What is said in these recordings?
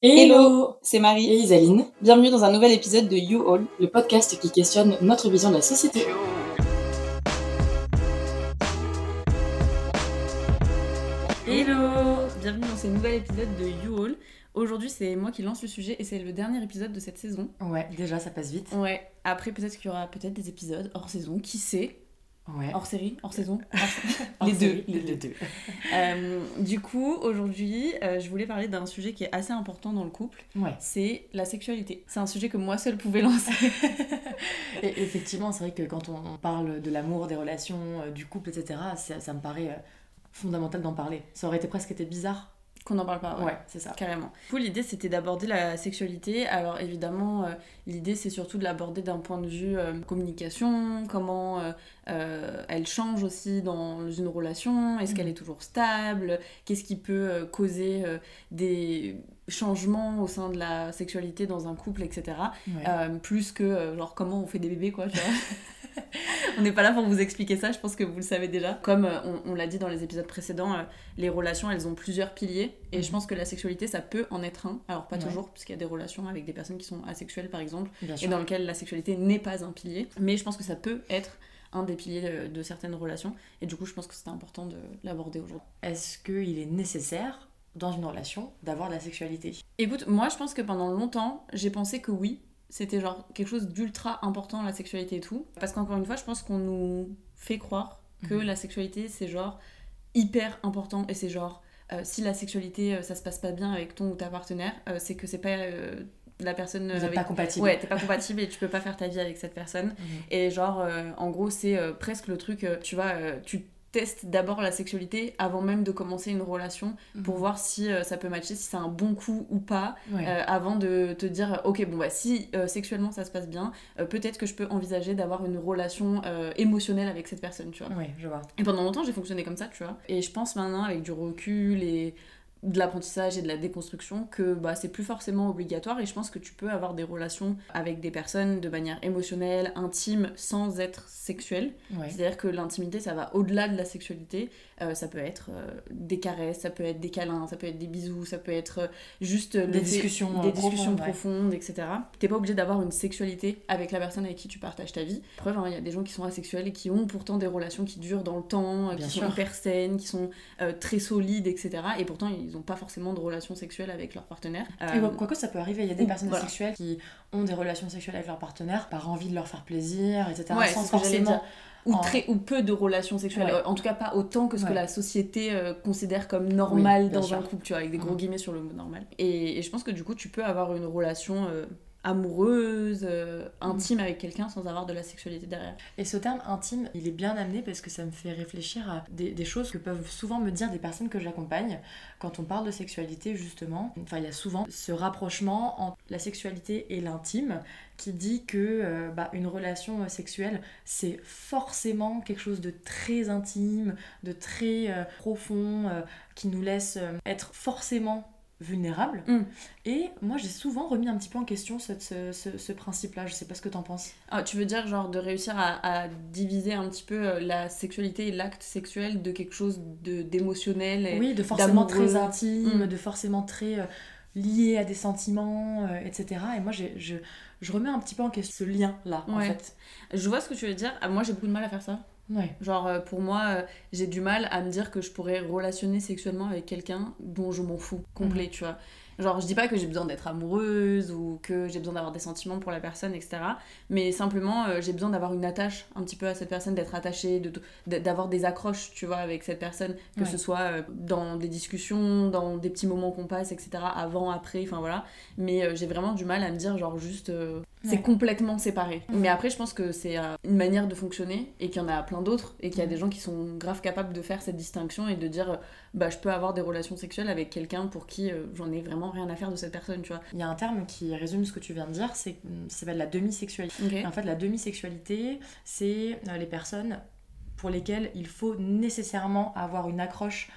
Hello, c'est Marie et Isaline. Bienvenue dans un nouvel épisode de You All, le podcast qui questionne notre vision de la société. Hello Bienvenue dans ce nouvel épisode de You All. Aujourd'hui, c'est moi qui lance le sujet et c'est le dernier épisode de cette saison. Ouais, déjà ça passe vite. Ouais, après peut-être qu'il y aura peut-être des épisodes hors saison, qui sait? Hors série, hors saison Les deux. Les, deux. Euh, du coup, aujourd'hui, euh, je voulais parler d'un sujet qui est assez important dans le couple. Ouais. C'est la sexualité. C'est un sujet que moi seule pouvais lancer. Et effectivement, c'est vrai que quand on parle de l'amour, des relations, euh, du couple, etc., ça, ça me paraît fondamental d'en parler. Ça aurait été presque été bizarre qu'on n'en parle pas. Ouais, c'est ça. Carrément. Du coup, l'idée, c'était d'aborder la sexualité. Alors, évidemment, euh, l'idée, c'est surtout de l'aborder d'un point de vue euh, communication, comment euh, elle change aussi dans une relation, est-ce qu'elle mm. est toujours stable, qu'est-ce qui peut causer des changements au sein de la sexualité dans un couple, etc. plus que, genre, comment on fait des bébés, quoi, tu vois. on n'est pas là pour vous expliquer ça, je pense que vous le savez déjà. Comme euh, on, l'a dit dans les épisodes précédents, euh, les relations, elles ont plusieurs piliers. Et je mhm. pense que la sexualité, ça peut en être un. Alors pas toujours, puisqu'il y a des relations avec des personnes qui sont asexuelles, par exemple, et dans lesquelles la sexualité n'est pas un pilier. Mais je pense que ça peut être un des piliers de, certaines relations. Et du coup, je pense que c'était important de l'aborder aujourd'hui. Est-ce qu'il est nécessaire dans une relation d'avoir de la sexualité? Écoute, moi je pense que pendant longtemps, j'ai pensé que oui, c'était genre quelque chose d'ultra important, la sexualité et tout. Parce qu'encore une fois, je pense qu'on nous fait croire que mhm. la sexualité, c'est genre hyper important et c'est genre, euh, si la sexualité, euh, ça se passe pas bien avec ton ou ta partenaire, euh, c'est que c'est pas la personne Vous pas compatible ouais t'es pas compatible et tu peux pas faire ta vie avec cette personne mhm. et genre en gros c'est presque le truc tu vois tu teste d'abord la sexualité avant même de commencer une relation pour mhm. voir si euh, ça peut matcher, si c'est un bon coup ou pas, euh, avant de te dire ok bon bah si euh, sexuellement ça se passe bien, peut-être que je peux envisager d'avoir une relation émotionnelle avec cette personne, tu vois. Oui, je vois. Et pendant longtemps j'ai fonctionné comme ça, tu vois. Et je pense maintenant avec du recul et de l'apprentissage et de la déconstruction que bah, c'est plus forcément obligatoire et je pense que tu peux avoir des relations avec des personnes de manière émotionnelle, intime, sans être sexuelle. C'est-à-dire que l'intimité, ça va au-delà de la sexualité. Euh, ça peut être euh, des caresses, ça peut être des câlins, ça peut être des bisous, ça peut être euh, juste des discussions, des discussions profondes, etc. T'es pas obligé d'avoir une sexualité avec la personne avec qui tu partages ta vie. Preuve, hein, il y a des gens qui sont asexuels et qui ont pourtant des relations qui durent dans le temps, qui sont hyper saines, qui sont très solides, etc. Et pourtant, ils n'ont pas forcément de relations sexuelles avec leur partenaire. Et quoique ça peut arriver, il y a des personnes sexuelles qui ont des relations sexuelles avec leur partenaire par envie de leur faire plaisir, etc. sans forcément ou, très, ou peu de relations sexuelles. En tout cas, pas autant que ce que la société euh, considère comme normal dans un couple, tu vois, avec des gros guillemets sur le mot normal. Et, je pense que du coup, tu peux avoir une relation euh, amoureuse, euh, intime avec quelqu'un sans avoir de la sexualité derrière. Et ce terme intime, il est bien amené parce que ça me fait réfléchir à des, des choses que peuvent souvent me dire des personnes que j'accompagne quand on parle de sexualité justement. Enfin, il y a souvent ce rapprochement entre la sexualité et l'intime qui dit que euh, bah, une relation euh, sexuelle c'est forcément quelque chose de très intime, de très profond, qui nous laisse être forcément vulnérable. Mm. Et moi, j'ai souvent remis un petit peu en question ce, ce, principe-là. Je sais pas ce que t'en penses. Ah, tu veux dire, genre, de réussir à, diviser un petit peu euh, la sexualité et l'acte sexuel de quelque chose d'émotionnel Oui, de forcément très intime, mm. de forcément très euh, lié à des sentiments, euh, etc. Et moi, je, je remets un petit peu en question ce lien-là, en fait. Je vois ce que tu veux dire. Ah, moi, j'ai beaucoup de mal à faire ça. Genre, euh, pour moi, euh, j'ai du mal à me dire que je pourrais relationner sexuellement avec quelqu'un dont je m'en fous complet, mhm. tu vois. Genre, je dis pas que j'ai besoin d'être amoureuse ou que j'ai besoin d'avoir des sentiments pour la personne, etc. Mais simplement, euh, j'ai besoin d'avoir une attache un petit peu à cette personne, d'être attachée, d'avoir des accroches, tu vois, avec cette personne, que ce soit dans des discussions, dans des petits moments qu'on passe, etc. Avant, après, enfin voilà. Mais j'ai vraiment du mal à me dire, genre, juste, c'est complètement séparé. Mais après, je pense que c'est euh, une manière de fonctionner et qu'il y en a plein d'autres et qu'il y a des gens qui sont grave capables de faire cette distinction et de dire euh, bah je peux avoir des relations sexuelles avec quelqu'un pour qui euh, j'en ai vraiment rien à faire de cette personne, tu vois. Il y a un terme qui résume ce que tu viens de dire, c'est ça s'appelle la demi-sexualité. En fait, la demi-sexualité, c'est les personnes pour lesquelles il faut nécessairement avoir une accroche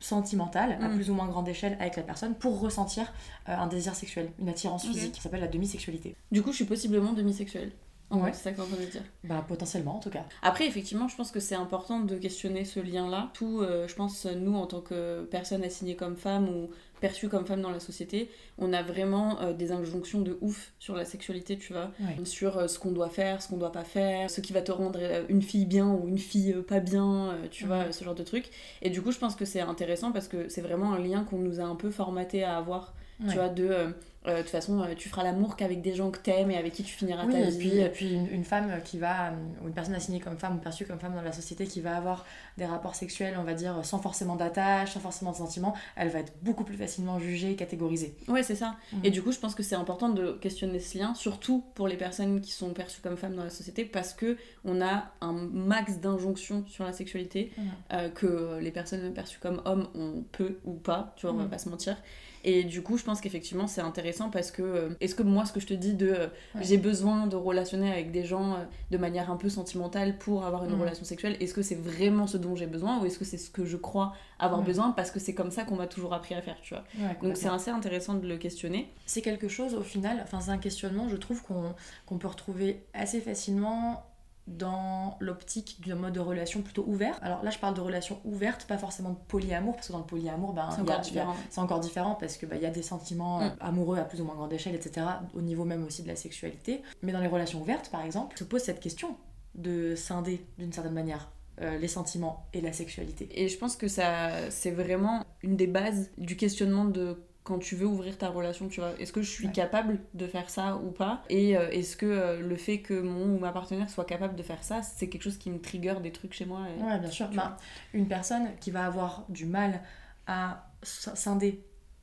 sentimentale à mm. plus ou moins grande échelle avec la personne pour ressentir euh, un désir sexuel, une attirance physique. Ça s'appelle la demi-sexualité. Du coup, je suis possiblement demi-sexuelle. Ouais. C'est ça que t'es en dire. Bah, potentiellement, en tout cas. Après, effectivement, je pense que c'est important de questionner ce lien-là. Tout, euh, je pense, nous, en tant que personnes assignées comme femmes ou perçues comme femmes dans la société, on a vraiment euh, des injonctions de ouf sur la sexualité, tu vois. Sur euh, ce qu'on doit faire, ce qu'on doit pas faire, ce qui va te rendre une fille bien ou une fille pas bien, tu vois, ce genre de trucs. Et du coup, je pense que c'est intéressant parce que c'est vraiment un lien qu'on nous a un peu formaté à avoir, tu vois, de de toute façon, euh, tu feras l'amour qu'avec des gens que t'aimes et avec qui tu finiras ta vie. Puis, et puis une, femme qui va, ou une personne assignée comme femme ou perçue comme femme dans la société qui va avoir des rapports sexuels, on va dire, sans forcément d'attache, sans forcément de sentiments, elle va être beaucoup plus facilement jugée, catégorisée. Ouais, c'est ça. Mm. Et du coup, je pense que c'est important de questionner ce lien, surtout pour les personnes qui sont perçues comme femmes dans la société, parce que on a un max d'injonctions sur la sexualité mm. euh, que les personnes perçues comme hommes ont peu ou pas, tu vois, on va mm. pas se mentir. Et du coup, je pense qu'effectivement, c'est intéressant parce que, euh, est-ce que moi, ce que je te dis de euh, j'ai besoin de relationner avec des gens euh, de manière un peu sentimentale pour avoir une mm. relation sexuelle, est-ce que c'est vraiment ce dont j'ai besoin ou est-ce que c'est ce que je crois avoir besoin parce que c'est comme ça qu'on m'a toujours appris à faire, tu vois. Donc c'est assez intéressant de le questionner. C'est quelque chose, au final, enfin, c'est un questionnement, je trouve, qu'on peut retrouver assez facilement dans l'optique d'un mode de relation plutôt ouvert. Alors là, je parle de relation ouverte, pas forcément de polyamour, parce que dans le polyamour, ben, c'est encore, différent. encore différent parce qu'il ben, y a des sentiments mm. amoureux à plus ou moins grande échelle, etc., au niveau même aussi de la sexualité. Mais dans les relations ouvertes, par exemple, se pose cette question de scinder d'une certaine manière. Euh, les sentiments et la sexualité. Et je pense que ça c'est vraiment une des bases du questionnement de quand tu veux ouvrir ta relation, tu vois. Est-ce que je suis capable de faire ça ou pas Et euh, est-ce que euh, le fait que mon ou ma partenaire soit capable de faire ça, c'est quelque chose qui me trigger des trucs chez moi Ouais, bien sûr. Bah, une personne qui va avoir du mal à scinder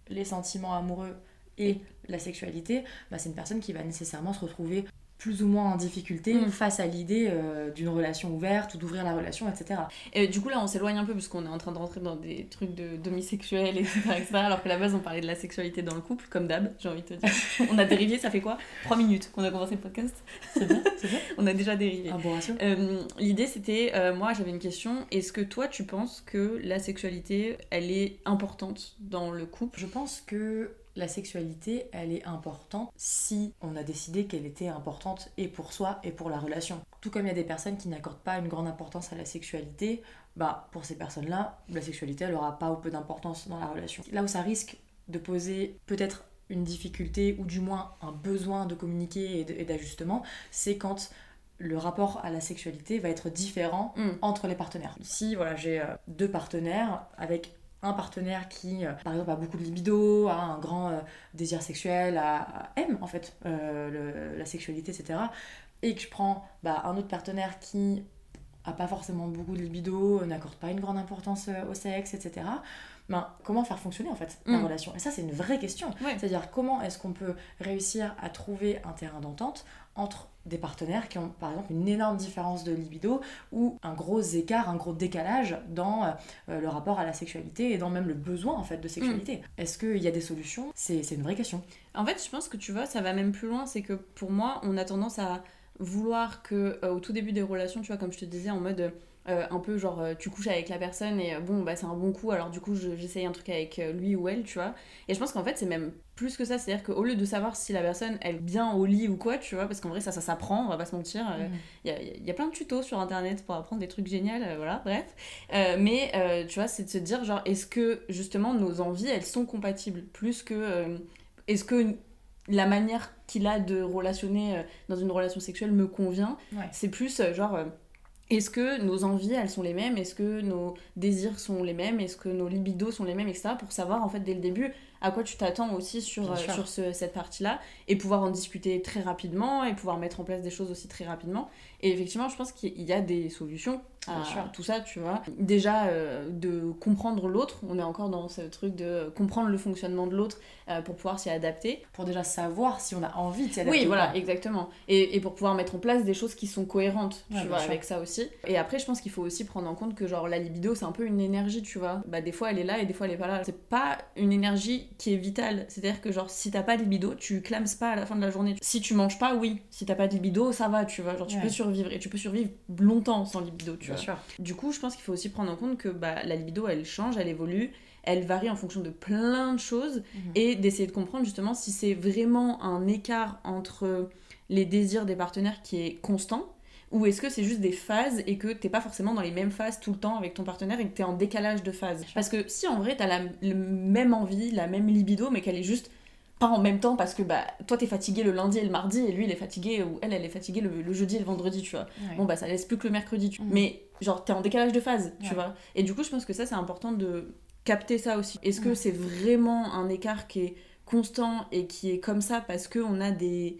les sentiments amoureux et la sexualité, bah, c'est une personne qui va nécessairement se retrouver plus ou moins en difficulté mm. face à l'idée euh, d'une relation ouverte ou d'ouvrir la relation, etc. Et du coup, là, on s'éloigne un peu puisqu'on est en train de rentrer dans des trucs de demi-sexuels, etc., etc., alors que la base, on parlait de la sexualité dans le couple, comme d'hab, j'ai envie de te dire. on a dérivé, ça fait quoi? 3 minutes qu'on a commencé le podcast. C'est bien, c'est bien. on a déjà dérivé. Ah bon euh, L'idée, c'était, euh, moi, j'avais une question. Est-ce que toi, tu penses que la sexualité, elle est importante dans le couple? Je pense que la sexualité, elle est importante si on a décidé qu'elle était importante et pour soi et pour la relation. Tout comme il y a des personnes qui n'accordent pas une grande importance à la sexualité, bah pour ces personnes-là, la sexualité, elle n'aura pas ou peu d'importance dans la relation. Là où ça risque de poser peut-être une difficulté ou du moins un besoin de communiquer et d'ajustement, c'est quand le rapport à la sexualité va être différent mm. entre les partenaires. Si voilà, j'ai euh, deux partenaires avec un partenaire qui, euh, par exemple, a beaucoup de libido, a un grand euh, désir sexuel, a, aime en fait euh, la sexualité, etc. Et que je prends bah, un autre partenaire qui a pas forcément beaucoup de libido, n'accorde pas une grande importance au sexe, etc. Ben, comment faire fonctionner en fait la mm. relation? Et ça, c'est une vraie question. C'est-à-dire comment est-ce qu'on peut réussir à trouver un terrain d'entente entre des partenaires qui ont par exemple une énorme différence de libido ou un gros écart, un gros décalage dans euh, le rapport à la sexualité et dans même le besoin en fait de sexualité. Mm. Est-ce qu'il y a des solutions? C'est une vraie question. En fait, je pense que tu vois, ça va même plus loin, c'est que pour moi, on a tendance à vouloir que euh, au tout début des relations, tu vois, comme je te disais, en mode euh, un peu genre euh, tu couches avec la personne et euh, bon bah c'est un bon coup alors du coup j'essaye un truc avec lui ou elle tu vois. Et je pense qu'en fait c'est même plus que ça c'est à dire qu'au lieu de savoir si la personne elle est bien au lit ou quoi tu vois parce qu'en vrai ça ça s'apprend on va pas se mentir il y, a, plein de tutos sur internet pour apprendre des trucs géniaux voilà bref. Mais tu vois c'est de se dire genre est-ce que justement nos envies elles sont compatibles plus que est-ce que la manière qu'il a de relationner dans une relation sexuelle me convient? C'est plus genre est-ce que nos envies, elles sont les mêmes? Est-ce que nos désirs sont les mêmes? Est-ce que nos libidos sont les mêmes, etc. Pour savoir, en fait, dès le début, à quoi tu t'attends aussi sur, euh, sur cette partie-là. Et pouvoir en discuter très rapidement et pouvoir mettre en place des choses aussi très rapidement. Et effectivement, je pense qu'il y a des solutions à tout ça, tu vois. Déjà, euh, de comprendre l'autre, on est encore dans ce truc de comprendre le fonctionnement de l'autre euh, pour pouvoir s'y adapter. Pour déjà savoir si on a envie de s'y adapter. Oui, voilà, exactement. Et, et, pour pouvoir mettre en place des choses qui sont cohérentes, tu vois, avec ça aussi. Et après, je pense qu'il faut aussi prendre en compte que, genre, la libido, c'est un peu une énergie, tu vois. Bah, des fois, elle est là et des fois, elle est pas là. C'est pas une énergie qui est vitale. C'est-à-dire que, genre, si t'as pas de libido, tu clames pas à la fin de la journée. Si tu manges pas, oui. Si t'as pas de libido, ça va, tu vois. Genre, tu peux survivre et tu peux survivre longtemps sans libido, tu Du coup, je pense qu'il faut aussi prendre en compte que bah, la libido, elle change, elle évolue, elle varie en fonction de plein de choses, mhm. et d'essayer de comprendre justement si c'est vraiment un écart entre les désirs des partenaires qui est constant ou est-ce que c'est juste des phases et que t'es pas forcément dans les mêmes phases tout le temps avec ton partenaire et que t'es en décalage de phase? Parce que si en vrai t'as la même envie, la même libido, mais qu'elle est juste pas en même temps parce que bah toi t'es fatigué le lundi et le mardi et lui il est fatigué ou elle elle est fatiguée le, jeudi et le vendredi tu vois. Bon bah ça laisse plus que le mercredi tu... Mm. mais genre t'es en décalage de phase tu vois. Et du coup je pense que ça c'est important de capter ça aussi. Est-ce que c'est vraiment un écart qui est constant et qui est comme ça parce que on a des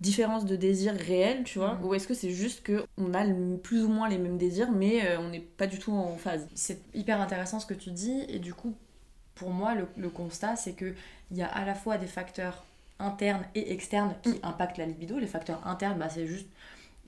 différences de désirs réels tu vois? Mm. ou est-ce que c'est juste que on a plus ou moins les mêmes désirs mais euh, on n'est pas du tout en phase? C'est hyper intéressant ce que tu dis et du coup pour moi, le, constat, c'est qu'il y a à la fois des facteurs internes et externes qui impactent la libido. Les facteurs internes, bah, c'est juste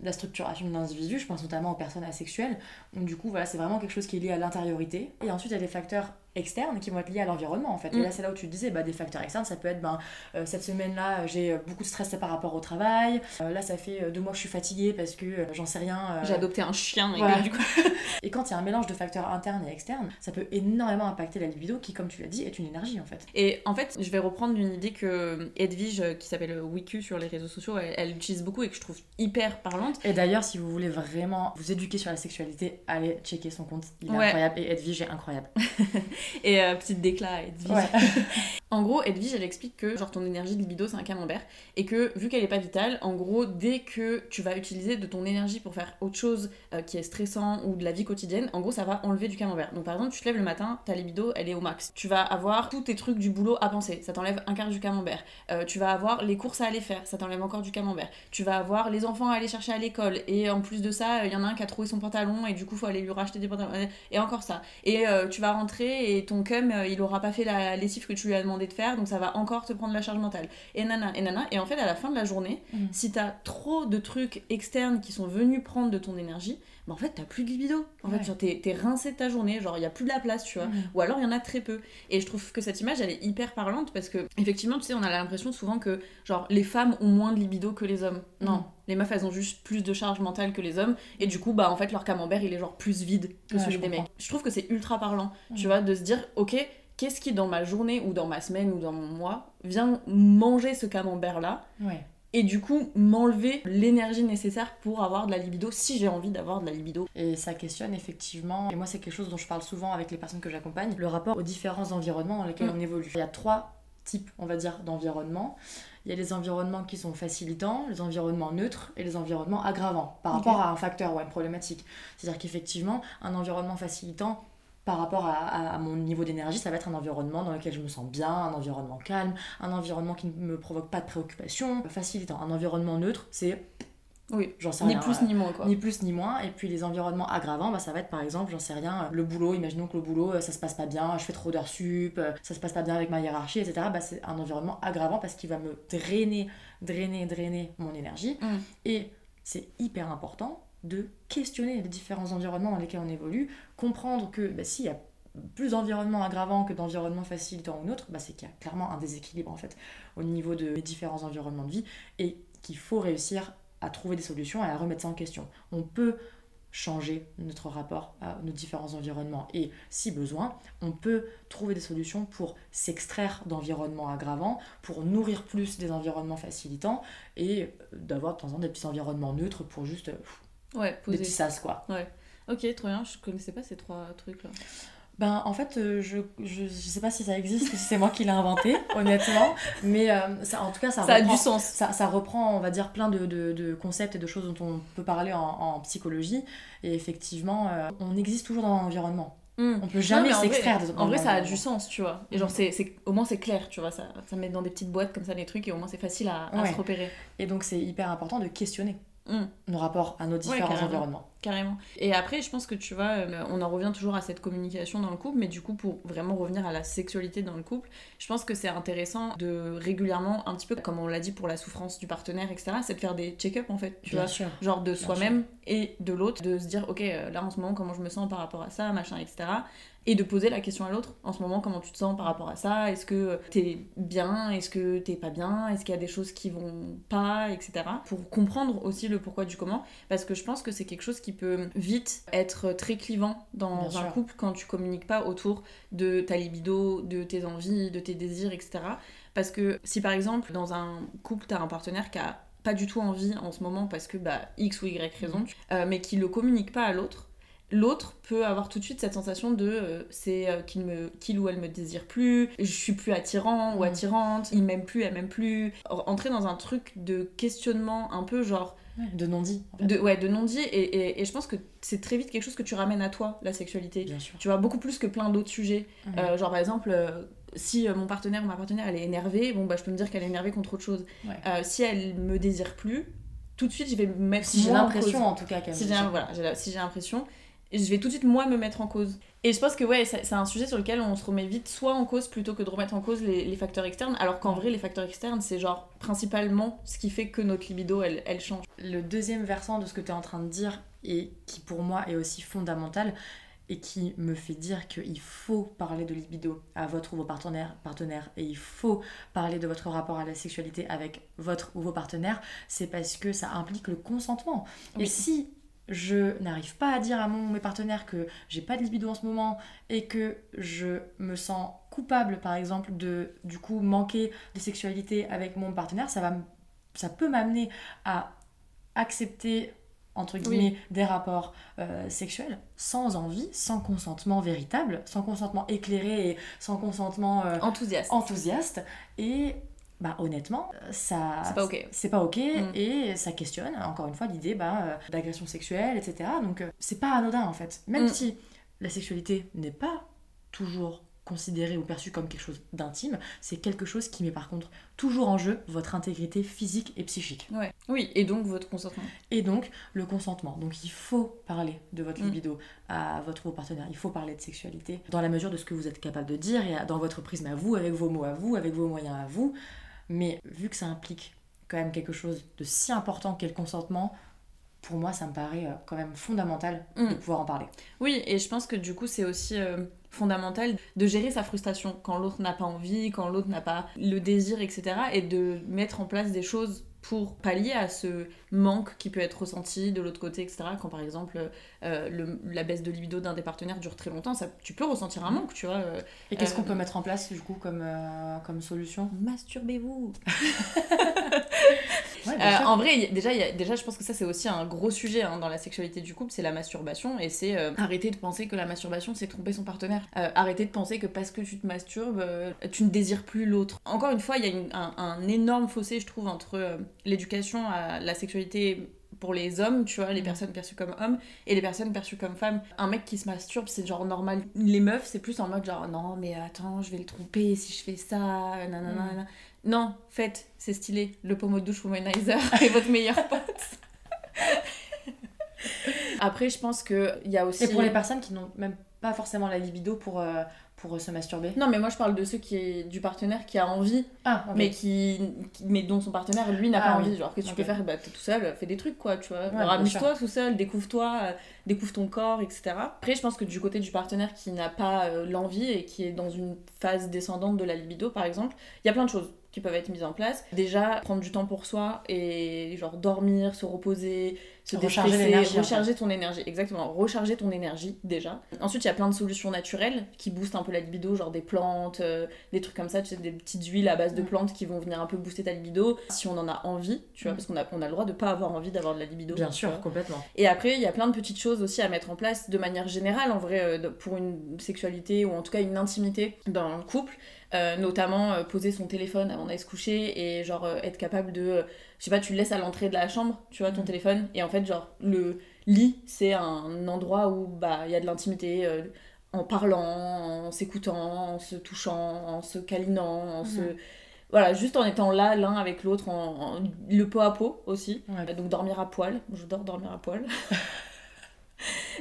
la structuration de l'individu, je pense notamment aux personnes asexuelles. Donc du coup, voilà, c'est vraiment quelque chose qui est lié à l'intériorité. Et ensuite, il y a des facteurs externes qui vont être liés à l'environnement en fait. Et là, mm. c'est là où tu disais, bah, des facteurs externes, ça peut être, ben, euh, cette semaine-là, j'ai beaucoup de stress par rapport au travail. Euh, là, ça fait deux mois que je suis fatiguée parce que euh, j'en sais rien. J'ai adopté un chien et du coup. et quand il y a un mélange de facteurs internes et externes, ça peut énormément impacter la libido qui, comme tu l'as dit, est une énergie en fait. Et en fait, je vais reprendre une idée que Edwige, qui s'appelle Wiku sur les réseaux sociaux, elle, utilise beaucoup et que je trouve hyper parlante. Et d'ailleurs, si vous voulez vraiment vous éduquer sur la sexualité, allez checker son compte. Il est incroyable et Edwige est incroyable. et euh, petite déclat Edwige. en gros, Edwige, elle explique que genre ton énergie de libido, c'est un camembert. Et que vu qu'elle est pas vitale, en gros, dès que tu vas utiliser de ton énergie pour faire autre chose euh, qui est stressant ou de la vie quotidienne, en gros, ça va enlever du camembert. Donc par exemple, tu te lèves le matin, ta libido, elle est au max. Tu vas avoir tous tes trucs du boulot à penser, ça t'enlève un quart du camembert. Euh, tu vas avoir les courses à aller faire, ça t'enlève encore du camembert. Tu vas avoir les enfants à aller chercher à l'école. Et en plus de ça, il y en a un qui a trouvé son pantalon et du coup, faut aller lui racheter des pantalons. Et encore ça. Et tu vas rentrer et ton cœur euh, il aura pas fait la lessive que tu lui as demandé de faire, donc ça va encore te prendre la charge mentale. Et nana, et nana. Et en fait, à la fin de la journée, si mm. si t'as trop de trucs externes qui sont venus prendre de ton énergie, bah en fait, t'as plus de libido. En fait, genre, t'es, rincé de ta journée, genre, il y a plus de la place, tu vois. Mm. Ou alors, il y en a très peu. Et je trouve que cette image, elle est hyper parlante parce que, effectivement, tu sais, on a l'impression souvent que, genre, les femmes ont moins de libido que les hommes. Non. Mm. Les meufs, elles ont juste plus de charge mentale que les hommes. Et du coup, bah, en fait, leur camembert, il est genre plus vide que celui des mecs. Je trouve que c'est ultra parlant, tu vois, de se dire, ok, qu'est-ce qui dans ma journée ou dans ma semaine ou dans mon mois vient manger ce camembert là et du coup m'enlever l'énergie nécessaire pour avoir de la libido si j'ai envie d'avoir de la libido. Et ça questionne effectivement, et moi c'est quelque chose dont je parle souvent avec les personnes que j'accompagne, le rapport aux différents environnements dans lesquels mm. on évolue. Il y a trois types, on va dire, d'environnements. Il y a les environnements qui sont facilitants, les environnements neutres et les environnements aggravants par rapport à un facteur ou à une problématique. C'est-à-dire qu'effectivement, un environnement facilitant par rapport à, mon niveau d'énergie, ça va être un environnement dans lequel je me sens bien, un environnement calme, un environnement qui ne me provoque pas de préoccupation, facilitant. Un environnement neutre, c'est oui, j'en sais ni rien. Ni plus ni moins, quoi. Ni plus ni moins. Et puis les environnements aggravants, bah, ça va être par exemple, j'en sais rien, le boulot. Imaginons que le boulot, euh, ça se passe pas bien, je fais trop d'heures sup, euh, ça se passe pas bien avec ma hiérarchie, etc. Bah, c'est un environnement aggravant parce qu'il va me drainer, drainer, drainer mon énergie. Mm. Et c'est hyper important de questionner les différents environnements dans lesquels on évolue, comprendre que bah, s'il y a plus d'environnements aggravants que d'environnements facilitants ou autre, bah, c'est qu'il y a clairement un déséquilibre en fait au niveau de différents environnements de vie et qu'il faut réussir à trouver des solutions et à remettre ça en question. On peut changer notre rapport à nos différents environnements. Et si besoin, on peut trouver des solutions pour s'extraire d'environnements aggravants, pour nourrir plus des environnements facilitants et d'avoir de temps en temps des petits environnements neutres pour juste Ouais, poser. Des petits sas, quoi. Ouais. Ok, trop bien. Je connaissais pas ces trois trucs-là. Ben, en fait, euh, je, je, je, sais pas si ça existe ou si c'est moi qui l'ai inventé, honnêtement. Mais euh, ça, en tout cas, ça, ça reprend, a du sens. Ça, ça, reprend, on va dire, plein de, de, de, concepts et de choses dont on peut parler en, en psychologie. Et effectivement, euh, on existe toujours dans l'environnement. Hmm. On peut jamais s'extraire de En vrai, ça a du sens, tu vois. Et genre, c'est, au moins, c'est clair, tu vois. Ça, ça met dans des petites boîtes comme ça les trucs et au moins, c'est facile à, à se repérer. Et donc, c'est hyper important de questionner. Hmm. nos rapports à nos différents environnements. Carrément. Et après, je pense que tu vois, euh, on en revient toujours à cette communication dans le couple, mais du coup, pour vraiment revenir à la sexualité dans le couple, je pense que c'est intéressant de régulièrement, un petit peu comme on l'a dit pour la souffrance du partenaire, etc., c'est de faire des check-up en fait, tu vois, genre de soi-même et de l'autre, de se dire, ok, euh, là en ce moment, comment je me sens par rapport à ça, machin, etc et de poser la question à l'autre. En ce moment comment tu te sens par rapport à ça? Est-ce que t'es bien? Est-ce que t'es pas bien? Est-ce qu'il y a des choses qui vont pas? Etc pour comprendre aussi le pourquoi du comment. Parce que je pense que c'est quelque chose qui peut vite être très clivant dans un couple quand tu communiques pas autour de ta libido de tes envies de tes désirs etc parce que si par exemple dans un couple t'as un partenaire qui a pas du tout envie en ce moment parce que bah X ou Y raison, euh, mais qui le communique pas à l'autre, l'autre peut avoir tout de suite cette sensation de euh, c'est euh, qu'il me qu'il ou elle me désire plus je suis plus attirant ou Mm. attirante il m'aime plus elle m'aime plus entrer dans un truc de questionnement un peu genre De non-dit. en fait. de ouais de non dit et, et, et je pense que c'est très vite quelque chose que tu ramènes à toi la sexualité Bien sûr. tu vois beaucoup plus que plein d'autres sujets. Euh, genre par exemple si mon partenaire ou ma partenaire elle est énervée bon bah je peux me dire qu'elle est énervée contre autre chose Ouais. Si elle me désire plus tout de suite je vais me mettre Si j'ai l'impression en tout cas qu'elle si j'ai voilà, j'ai si j'ai l'impression je vais tout de suite moi me mettre en cause. Et je pense que ouais c'est un sujet sur lequel on se remet vite soit en cause plutôt que de remettre en cause les, les facteurs externes alors qu'en vrai les facteurs externes c'est genre principalement ce qui fait que notre libido elle, elle change. Le deuxième versant de ce que tu es en train de dire, et qui pour moi est aussi fondamental, et qui me fait dire qu'il faut parler de libido à votre ou vos partenaires, partenaires, et il faut parler de votre rapport à la sexualité avec votre ou vos partenaires, c'est parce que ça implique le consentement. Et si je n'arrive pas à dire à mon mes partenaires que j'ai pas de libido en ce moment et que je me sens coupable par exemple de du coup manquer de sexualité avec mon partenaire, ça va m- ça peut m'amener à accepter entre guillemets des rapports euh, sexuels sans envie, sans consentement véritable, sans consentement éclairé et sans consentement euh, enthousiaste. enthousiaste. Et bah honnêtement euh, ça C'est pas ok. c'est pas ok Mm. et ça questionne encore une fois l'idée bah, euh, d'agression sexuelle etc donc euh, c'est pas anodin en fait même Mm. si la sexualité n'est pas toujours considérée ou perçue comme quelque chose d'intime c'est quelque chose qui met par contre toujours en jeu votre intégrité physique et psychique ouais oui et donc votre consentement et donc le consentement. Donc il faut parler de votre Mm. libido à votre partenaire, il faut parler de sexualité dans la mesure de ce que vous êtes capable de dire et dans votre prisme à vous, avec vos mots à vous, avec vos moyens à vous. Mais vu que ça implique quand même quelque chose de si important qu'est le consentement, pour moi ça me paraît euh, quand même fondamental de Mm. pouvoir en parler. Oui, et je pense que du coup, c'est aussi euh, fondamental de gérer sa frustration quand l'autre n'a pas envie, quand l'autre n'a pas le désir, etc. Et de mettre en place des choses pour pallier à ce manque qui peut être ressenti de l'autre côté, etc. Quand par exemple euh, le- la baisse de libido d'un des partenaires dure très longtemps, ça, tu peux ressentir un manque, tu vois. euh, Et qu'est-ce Euh, qu'on peut mettre en place du coup comme, comme solution? Masturbez-vous Ouais, Euh, en vrai, y- déjà, y a- déjà, je pense que ça, c'est aussi un gros sujet hein, dans la sexualité du couple, c'est la masturbation. Et c'est euh, arrêter de penser que la masturbation, c'est tromper son partenaire. Euh, arrêter de penser que parce que tu te masturbes, tu ne désires plus l'autre. Encore une fois, il y a une- un, un énorme fossé, je trouve, entre l'éducation à la sexualité pour les hommes, tu vois, les Mhm. personnes perçues comme hommes, et les personnes perçues comme femmes. Un mec qui se masturbe, c'est genre normal. Les meufs, c'est plus en mode genre, non, mais attends, je vais le tromper si je fais ça, nanana. Mhm. nanana. Non, faites, c'est stylé. Le pommeau de douche womanizer est votre meilleur pote. Après, je pense qu'il y a aussi. Et pour les personnes qui n'ont même pas forcément la libido pour, euh, pour se masturber. Non, mais moi je parle de ceux qui du partenaire qui a envie, Ah, mais qui, mais dont son partenaire lui n'a Ah pas oui. envie. Genre que tu Ok. peux faire, bah t'es tout seul, fais des trucs quoi, tu vois. bien Amuse-toi tout seul, découvre-toi, euh, découvre ton corps, etc. Après, je pense que du côté du partenaire qui n'a pas euh, l'envie et qui est dans une phase descendante de la libido par exemple, il y a plein de choses qui peuvent être mises en place. Déjà, prendre du temps pour soi et genre dormir, se reposer, se Recharger déstresser, ton énergie. Exactement, recharger ton énergie déjà. Ensuite, il y a plein de solutions naturelles qui boostent un peu la libido, genre des plantes, euh, des trucs comme ça, tu sais, des petites huiles à base de Mm. plantes qui vont venir un peu booster ta libido si on en a envie, tu vois, Mm. parce qu'on a, on a le droit de pas avoir envie d'avoir de la libido. Bien sûr, vois. complètement. Et après, il y a plein de petites choses aussi à mettre en place de manière générale, en vrai, euh, pour une sexualité ou en tout cas une intimité dans le couple. Euh, notamment euh, poser son téléphone avant d'aller se coucher et genre euh, être capable de. je sais pas, tu le laisses à l'entrée de la chambre, tu vois, ton Mhm. téléphone. Et en fait, genre, le lit, c'est un endroit où bah il y a de l'intimité. en parlant, en s'écoutant, en se touchant, en se câlinant, en se... Mhm. Voilà, juste en étant là l'un avec l'autre, en, en- le pot à pot aussi. Ouais. Donc dormir à poil, j'adore dormir à poil.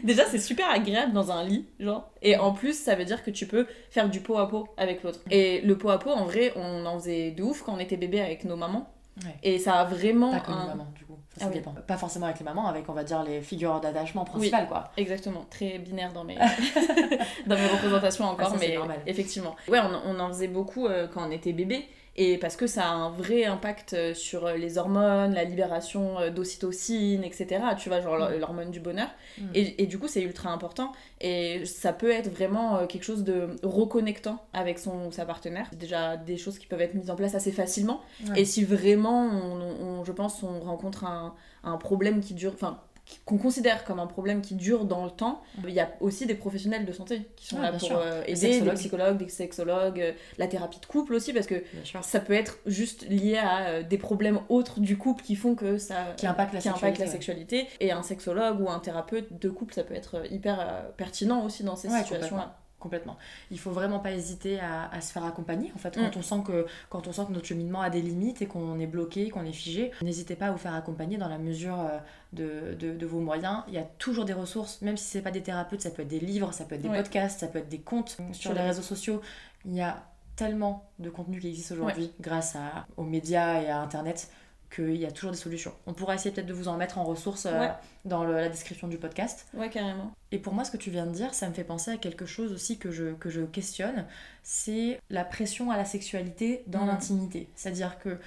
Déjà, c'est super agréable dans un lit, genre. Et en plus, ça veut dire que tu peux faire du pot à pot avec l'autre. Et le pot à pot, en vrai, on en faisait de ouf quand on était bébé avec nos mamans. Ouais. Et ça a vraiment Pas que les un... mamans, du coup. Ça, Ah oui. Pas forcément avec les mamans, avec, on va dire, les figures d'attachement principales, quoi. Exactement, très binaire dans mes, dans mes représentations encore, Ah, ça, c'est mais normal. effectivement. Ouais, on, on en faisait beaucoup euh, quand on était bébé. Et parce que ça a un vrai impact euh, sur les hormones, la libération euh, d'ocytocine, etc. Tu vois, genre Mm. l'hormone du bonheur. Mm. Et, et du coup, c'est ultra important. Et ça peut être vraiment euh, quelque chose de reconnectant avec son, sa partenaire. C'est déjà des choses qui peuvent être mises en place assez facilement. Ouais. Et si vraiment, on, on- je pense, on rencontre un, un problème qui dure, enfin, qu'on considère comme un problème qui dure dans le temps, il y a aussi des professionnels de santé qui sont Ouais, là pour euh, aider, des psychologues, des sexologues, euh, la thérapie de couple aussi, parce que ça peut être juste lié à euh, des problèmes autres du couple qui font que ça Qui impacte la qui impacte la sexualité, sexualité. Et un sexologue ou un thérapeute de couple, ça peut être hyper pertinent aussi dans ces Ouais, situations-là. Complètement. Il faut vraiment pas hésiter à, à se faire accompagner. En fait, quand, Mm. on sent que, quand on sent que notre cheminement a des limites et qu'on est bloqué, qu'on est figé, n'hésitez pas à vous faire accompagner dans la mesure euh, de, de, de vos moyens. Il y a toujours des ressources, même si c'est pas des thérapeutes, ça peut être des livres, ça peut être des Ouais. podcasts, ça peut être des comptes sur les les- réseaux sociaux. Il y a tellement de contenu qui existe aujourd'hui grâce à, aux médias et à Internet qu'il y a toujours des solutions. On pourra essayer peut-être de vous en mettre en ressources euh, Ouais. dans le- la description du podcast. Ouais, carrément. Et pour moi, ce que tu viens de dire, ça me fait penser à quelque chose aussi que je, que je questionne, c'est la pression à la sexualité dans Mhm. l'intimité. C'est-à-dire que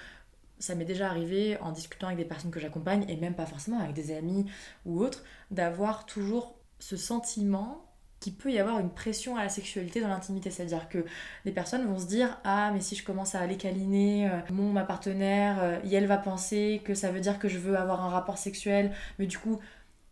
ça m'est déjà arrivé en discutant avec des personnes que j'accompagne, et même pas forcément avec des amis ou autres, d'avoir toujours ce sentiment qu'il peut y avoir une pression à la sexualité dans l'intimité. C'est-à-dire que les personnes vont se dire Ah, mais si je commence à aller câliner euh, mon, ma partenaire, euh, elle va penser que ça veut dire que je veux avoir un rapport sexuel, mais du coup,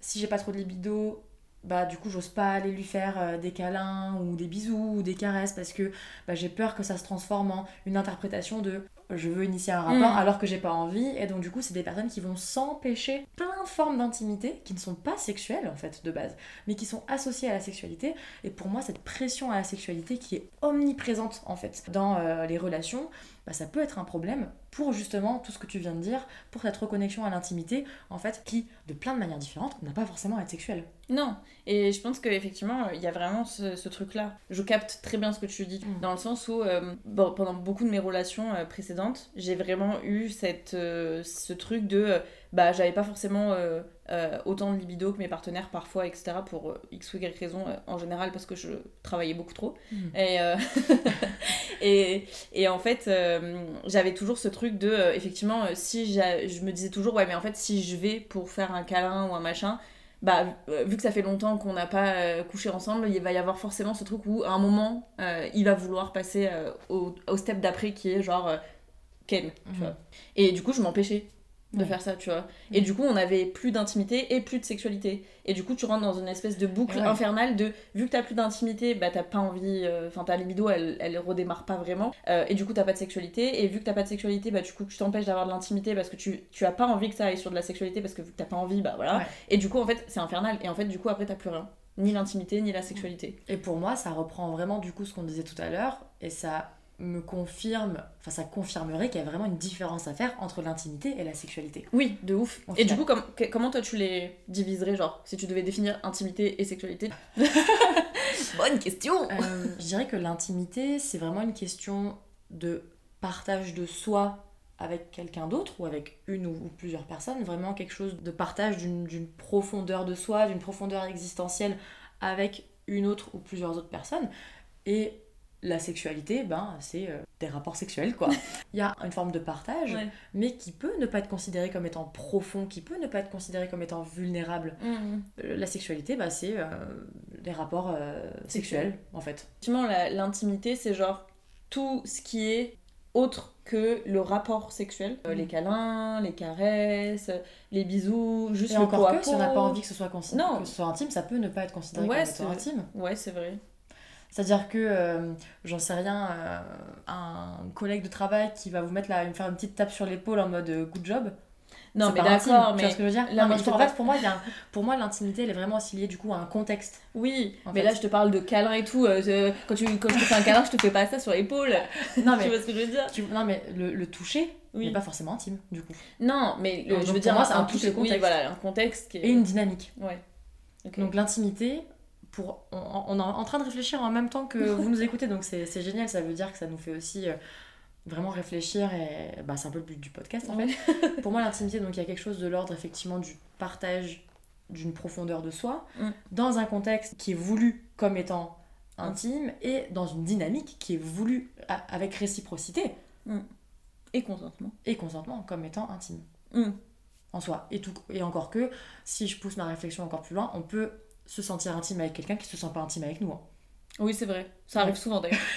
si j'ai pas trop de libido, bah du coup j'ose pas aller lui faire euh, des câlins ou des bisous ou des caresses parce que bah, j'ai peur que ça se transforme en une interprétation de je veux initier un rapport Mm. alors que j'ai pas envie et donc du coup c'est des personnes qui vont s'empêcher plein de formes d'intimité qui ne sont pas sexuelles en fait de base mais qui sont associées à la sexualité et pour moi cette pression à la sexualité qui est omniprésente en fait dans euh, les relations bah, ça peut être un problème pour justement tout ce que tu viens de dire pour cette reconnexion à l'intimité en fait qui de plein de manières différentes n'a pas forcément à être sexuelle Non, et je pense qu'effectivement, il y a vraiment ce, ce truc-là. Je capte très bien ce que tu dis, Mm. dans le sens où, euh, bon, pendant beaucoup de mes relations euh, précédentes, j'ai vraiment eu cette, euh, ce truc de, bah, j'avais pas forcément euh, euh, autant de libido que mes partenaires parfois, etc., pour euh, X ou Y raison, en général, parce que je travaillais beaucoup trop. Mm. Et, et, et en fait, j'avais toujours ce truc de, effectivement, si je me disais toujours, ouais, mais en fait, si je vais pour faire un câlin ou un machin, bah, vu que ça fait longtemps qu'on n'a pas euh, couché ensemble, il va y avoir forcément ce truc où, à un moment, euh, il va vouloir passer euh, au, au step d'après qui est genre Ken, tu Mhm. vois. Et du coup, je m'empêchais de Ouais. faire ça, tu vois. Et du coup, on avait plus d'intimité et plus de sexualité. Et du coup, tu rentres dans une espèce de boucle ouais. infernale de vu que t'as plus d'intimité, bah t'as pas envie, euh, enfin ta libido elle, elle redémarre pas vraiment. Euh, et du coup, t'as pas de sexualité. Et vu que t'as pas de sexualité, bah du coup, tu t'empêches d'avoir de l'intimité parce que tu, tu as pas envie que ça aille sur de la sexualité parce que vu que t'as pas envie, bah voilà. Ouais. Et du coup, en fait, c'est infernal. Et en fait, du coup, après, t'as plus rien. Ni l'intimité, ni la sexualité. Et pour moi, ça reprend vraiment du coup ce qu'on disait tout à l'heure, et ça me confirme, enfin ça confirmerait qu'il y a vraiment une différence à faire entre l'intimité et la sexualité. Oui, de ouf. Et du coup, comment toi tu les diviserais, genre, si tu devais définir intimité et sexualité Bonne question Euh, je dirais que l'intimité, c'est vraiment une question de partage de soi avec quelqu'un d'autre ou avec une ou, plusieurs personnes, vraiment quelque chose de partage d'une profondeur de soi, d'une profondeur existentielle avec une autre ou plusieurs autres personnes. Et la sexualité, ben, c'est euh, des rapports sexuels, quoi. Il y a une forme de partage, Ouais. mais qui peut ne pas être considéré comme étant profond, qui peut ne pas être considéré comme étant vulnérable. Mhm. Euh, La sexualité, bah, c'est euh, des rapports euh, sexuels, en fait. Effectivement, l'intimité, c'est genre tout ce qui est autre que le rapport sexuel. Euh, Mhm. Les câlins, les caresses, les bisous, juste Et le encore que, si on n'a pas envie que ce soit, Non. que ce soit intime, ça peut ne pas être considéré Ouais, comme étant intime. Ouais, c'est vrai. C'est-à-dire que, euh, j'en sais rien, euh, un collègue de travail qui va vous mettre là, me faire une petite tape sur l'épaule en mode euh, good job. Non, c'est mais d'accord, Tu vois mais. ce que je veux dire? Non, mais je en fait, pour moi, il y a un- pour moi, l'intimité, elle est vraiment aussi liée du coup à un contexte. Oui, mais fait. là je te parle de câlin et tout. euh, quand, tu, quand je te fais un câlin, je te fais pas ça sur l'épaule. Non, Tu mais, vois ce que je veux dire? tu- non, mais le, le toucher Oui. n'est pas forcément intime, du coup. Non, mais le- Donc, je veux dire, moi, ça un implique toucher- le contexte. Oui, voilà, un contexte qui est. Et une dynamique. Ouais. Donc l'intimité, pour, on, on est en train de réfléchir en même temps que vous nous écoutez, donc c'est génial, ça veut dire que ça nous fait aussi euh, vraiment réfléchir, et bah, c'est un peu le but du podcast en fait. pour moi l'intimité, donc il y a quelque chose de l'ordre effectivement du partage d'une profondeur de soi, Mm. dans un contexte qui est voulu comme étant intime, et dans une dynamique qui est voulue avec réciprocité. Mm. Et consentement. Et consentement comme étant intime. Mm. En soi. Et, tout, et encore que, si je pousse ma réflexion encore plus loin, on peut se sentir intime avec quelqu'un qui se sent pas intime avec nous. hein. Oui, c'est vrai. Ça arrive souvent d'ailleurs.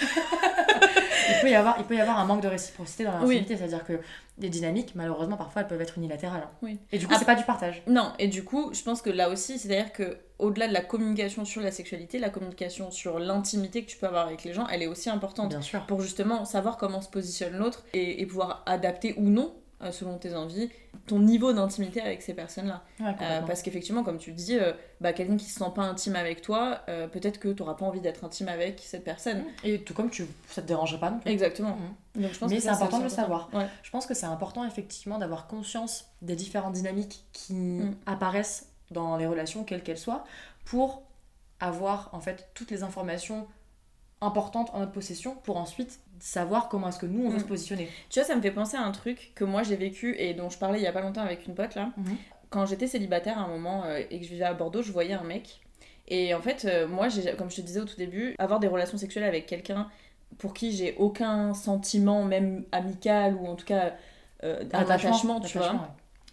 il, peut y avoir, il peut y avoir un manque de réciprocité dans l'intimité, c'est-à-dire que les dynamiques, malheureusement, parfois, elles peuvent être unilatérales. hein. Oui. Et du coup, Après- c'est pas du partage. Non, et du coup, je pense que là aussi, c'est-à-dire que au-delà de la communication sur la sexualité, la communication sur l'intimité que tu peux avoir avec les gens, elle est aussi importante Bien sûr. pour justement savoir comment se positionne l'autre et, et pouvoir adapter ou non, selon tes envies, ton niveau d'intimité avec ces personnes-là. Ouais, Euh, parce qu'effectivement, comme tu dis, euh, bah, quelqu'un qui se sent pas intime avec toi, euh, peut-être que tu n'auras pas envie d'être intime avec cette personne. Et tout comme tu, ça te dérangerait pas non plus. Exactement. Mhm. Donc, je pense Mais c'est important de le savoir. Ouais. Je pense que c'est important effectivement d'avoir conscience des différentes dynamiques qui Mm. apparaissent dans les relations, quelles qu'elles soient, pour avoir en fait toutes les informations importantes en notre possession pour ensuite savoir comment est-ce que nous on veut Mm. se positionner. Tu vois, ça me fait penser à un truc que moi j'ai vécu et dont je parlais il y a pas longtemps avec une pote là. Mhm. Quand j'étais célibataire à un moment euh, et que je vivais à Bordeaux, je voyais un mec. Et en fait, euh, moi, j'ai- comme je te disais au tout début, avoir des relations sexuelles avec quelqu'un pour qui j'ai aucun sentiment, même amical ou en tout cas euh, un attachement, tu vois. Ouais.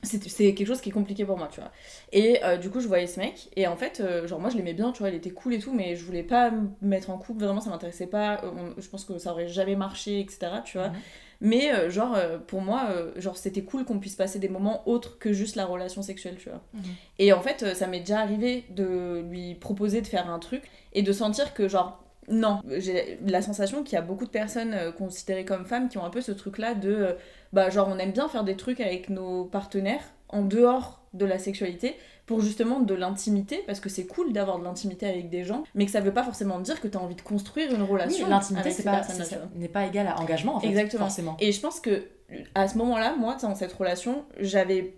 C'est quelque chose qui est compliqué pour moi, tu vois. Et euh, du coup, je voyais ce mec, et en fait, euh, genre, moi, je l'aimais bien, tu vois, il était cool et tout, mais je voulais pas me mettre en couple, vraiment, ça m'intéressait pas. Euh, on- je pense que ça aurait jamais marché, etc., tu vois. Mhm. Mais, genre, pour moi, genre, c'était cool qu'on puisse passer des moments autres que juste la relation sexuelle, tu vois. Mhm. Et en fait, ça m'est déjà arrivé de lui proposer de faire un truc, et de sentir que, genre, non, j'ai la sensation qu'il y a beaucoup de personnes considérées comme femmes qui ont un peu ce truc-là de, bah genre on aime bien faire des trucs avec nos partenaires en dehors de la sexualité pour justement de l'intimité, parce que c'est cool d'avoir de l'intimité avec des gens, mais que ça veut pas forcément dire que tu as envie de construire une Oui, relation l'intimité c'est ces pas, n'est pas égal à engagement en fait. Exactement. Forcément. Et je pense que à ce moment-là, moi, dans cette relation, j'avais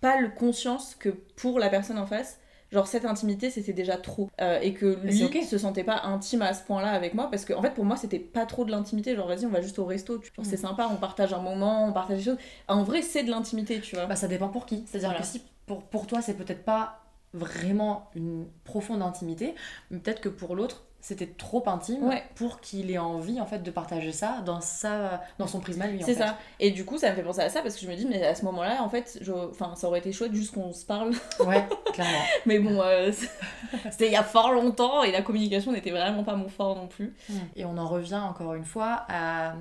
pas le conscience que pour la personne en face, genre cette intimité c'était déjà trop Euh, et que lui c'est ok. se sentait pas intime à ce point-là avec moi parce que en fait pour moi c'était pas trop de l'intimité genre vas-y on va juste au resto tu c'est Mhm. sympa on partage un moment on partage des choses en vrai c'est de l'intimité tu vois Bah, ça dépend pour qui. C'est-à-dire Voilà. que si pour, pour toi, c'est peut-être pas vraiment une profonde intimité, mais peut-être que pour l'autre, c'était trop intime Ouais. pour qu'il ait envie en fait de partager ça dans, sa, dans son prisme à lui. en c'est fait. ça et du coup ça me fait penser à ça parce que je me dis mais à ce moment-là en fait je... enfin ça aurait été chouette juste qu'on se parle Ouais, clairement. mais bon euh, c'était il y a fort longtemps et la communication n'était vraiment pas mon fort non plus Et on en revient encore une fois à,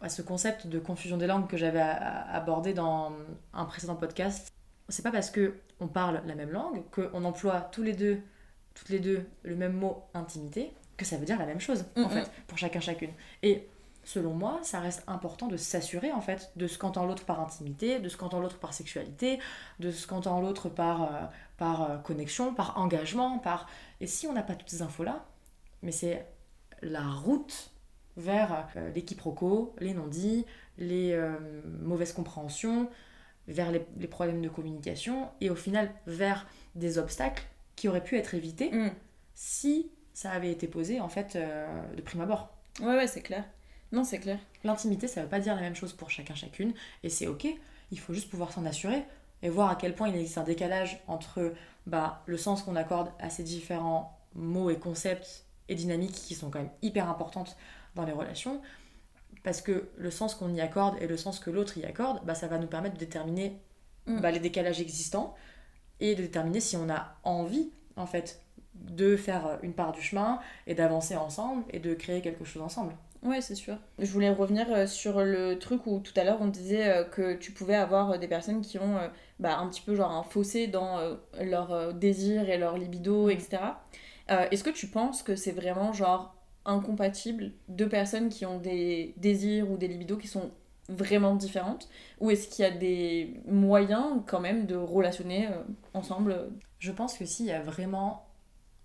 à ce concept de confusion des langues que j'avais abordé dans un précédent podcast. C'est pas parce que on parle la même langue, qu'on emploie tous les deux, toutes les deux le même mot intimité, que ça veut dire la même chose en fait pour chacun chacune. Et selon moi, ça reste important de s'assurer en fait de ce qu'entend l'autre par intimité, de ce qu'entend l'autre par sexualité, de ce qu'entend l'autre par, euh, par euh, connexion, par engagement, par... Et si on n'a pas toutes ces infos-là, mais c'est la route vers euh, les quiproquos, les non-dits, les mauvaises compréhensions, vers les, les problèmes de communication, et au final vers des obstacles qui auraient pu être évités Mm. si ça avait été posé en fait euh, de prime abord. ouais ouais c'est clair non c'est clair L'intimité, ça veut pas dire la même chose pour chacun chacune, et c'est ok. Il faut juste pouvoir s'en assurer et voir à quel point il existe un décalage entre bah, le sens qu'on accorde à ces différents mots et concepts et dynamiques qui sont quand même hyper importantes dans les relations. Parce que le sens qu'on y accorde et le sens que l'autre y accorde, bah, ça va nous permettre de déterminer Mm. bah, les décalages existants et de déterminer si on a envie, en fait, de faire une part du chemin et d'avancer ensemble et de créer quelque chose ensemble. Ouais, c'est sûr. Je voulais revenir euh, sur le truc où tout à l'heure on disait euh, que tu pouvais avoir euh, des personnes qui ont bah, un petit peu genre un fossé dans leur désir et leur libido, etc. Euh, Est-ce que tu penses que c'est vraiment genre incompatible deux personnes qui ont des désirs ou des libidos qui sont vraiment différentes Ou est-ce qu'il y a des moyens quand même de relationner euh, ensemble Je pense que s'il y a vraiment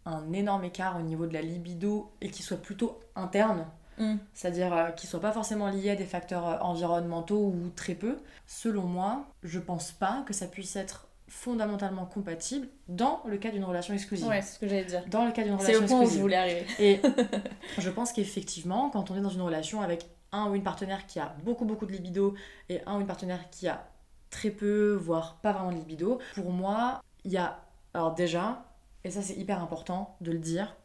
un énorme écart au niveau de la libido et qui soit plutôt interne, Mm. c'est-à-dire euh, qui soit pas forcément lié à des facteurs euh, environnementaux ou très peu, selon moi, je pense pas que ça puisse être fondamentalement compatible dans le cas d'une relation exclusive. Ouais, c'est ce que j'allais dire. Dans le cas d'une C'est relation le point où je exclusive. voulais arriver. Et je pense qu'effectivement, quand on est dans une relation avec un ou une partenaire qui a beaucoup beaucoup de libido et un ou une partenaire qui a très peu, voire pas vraiment de libido, pour moi, il y a, alors déjà, et ça c'est hyper important de le dire,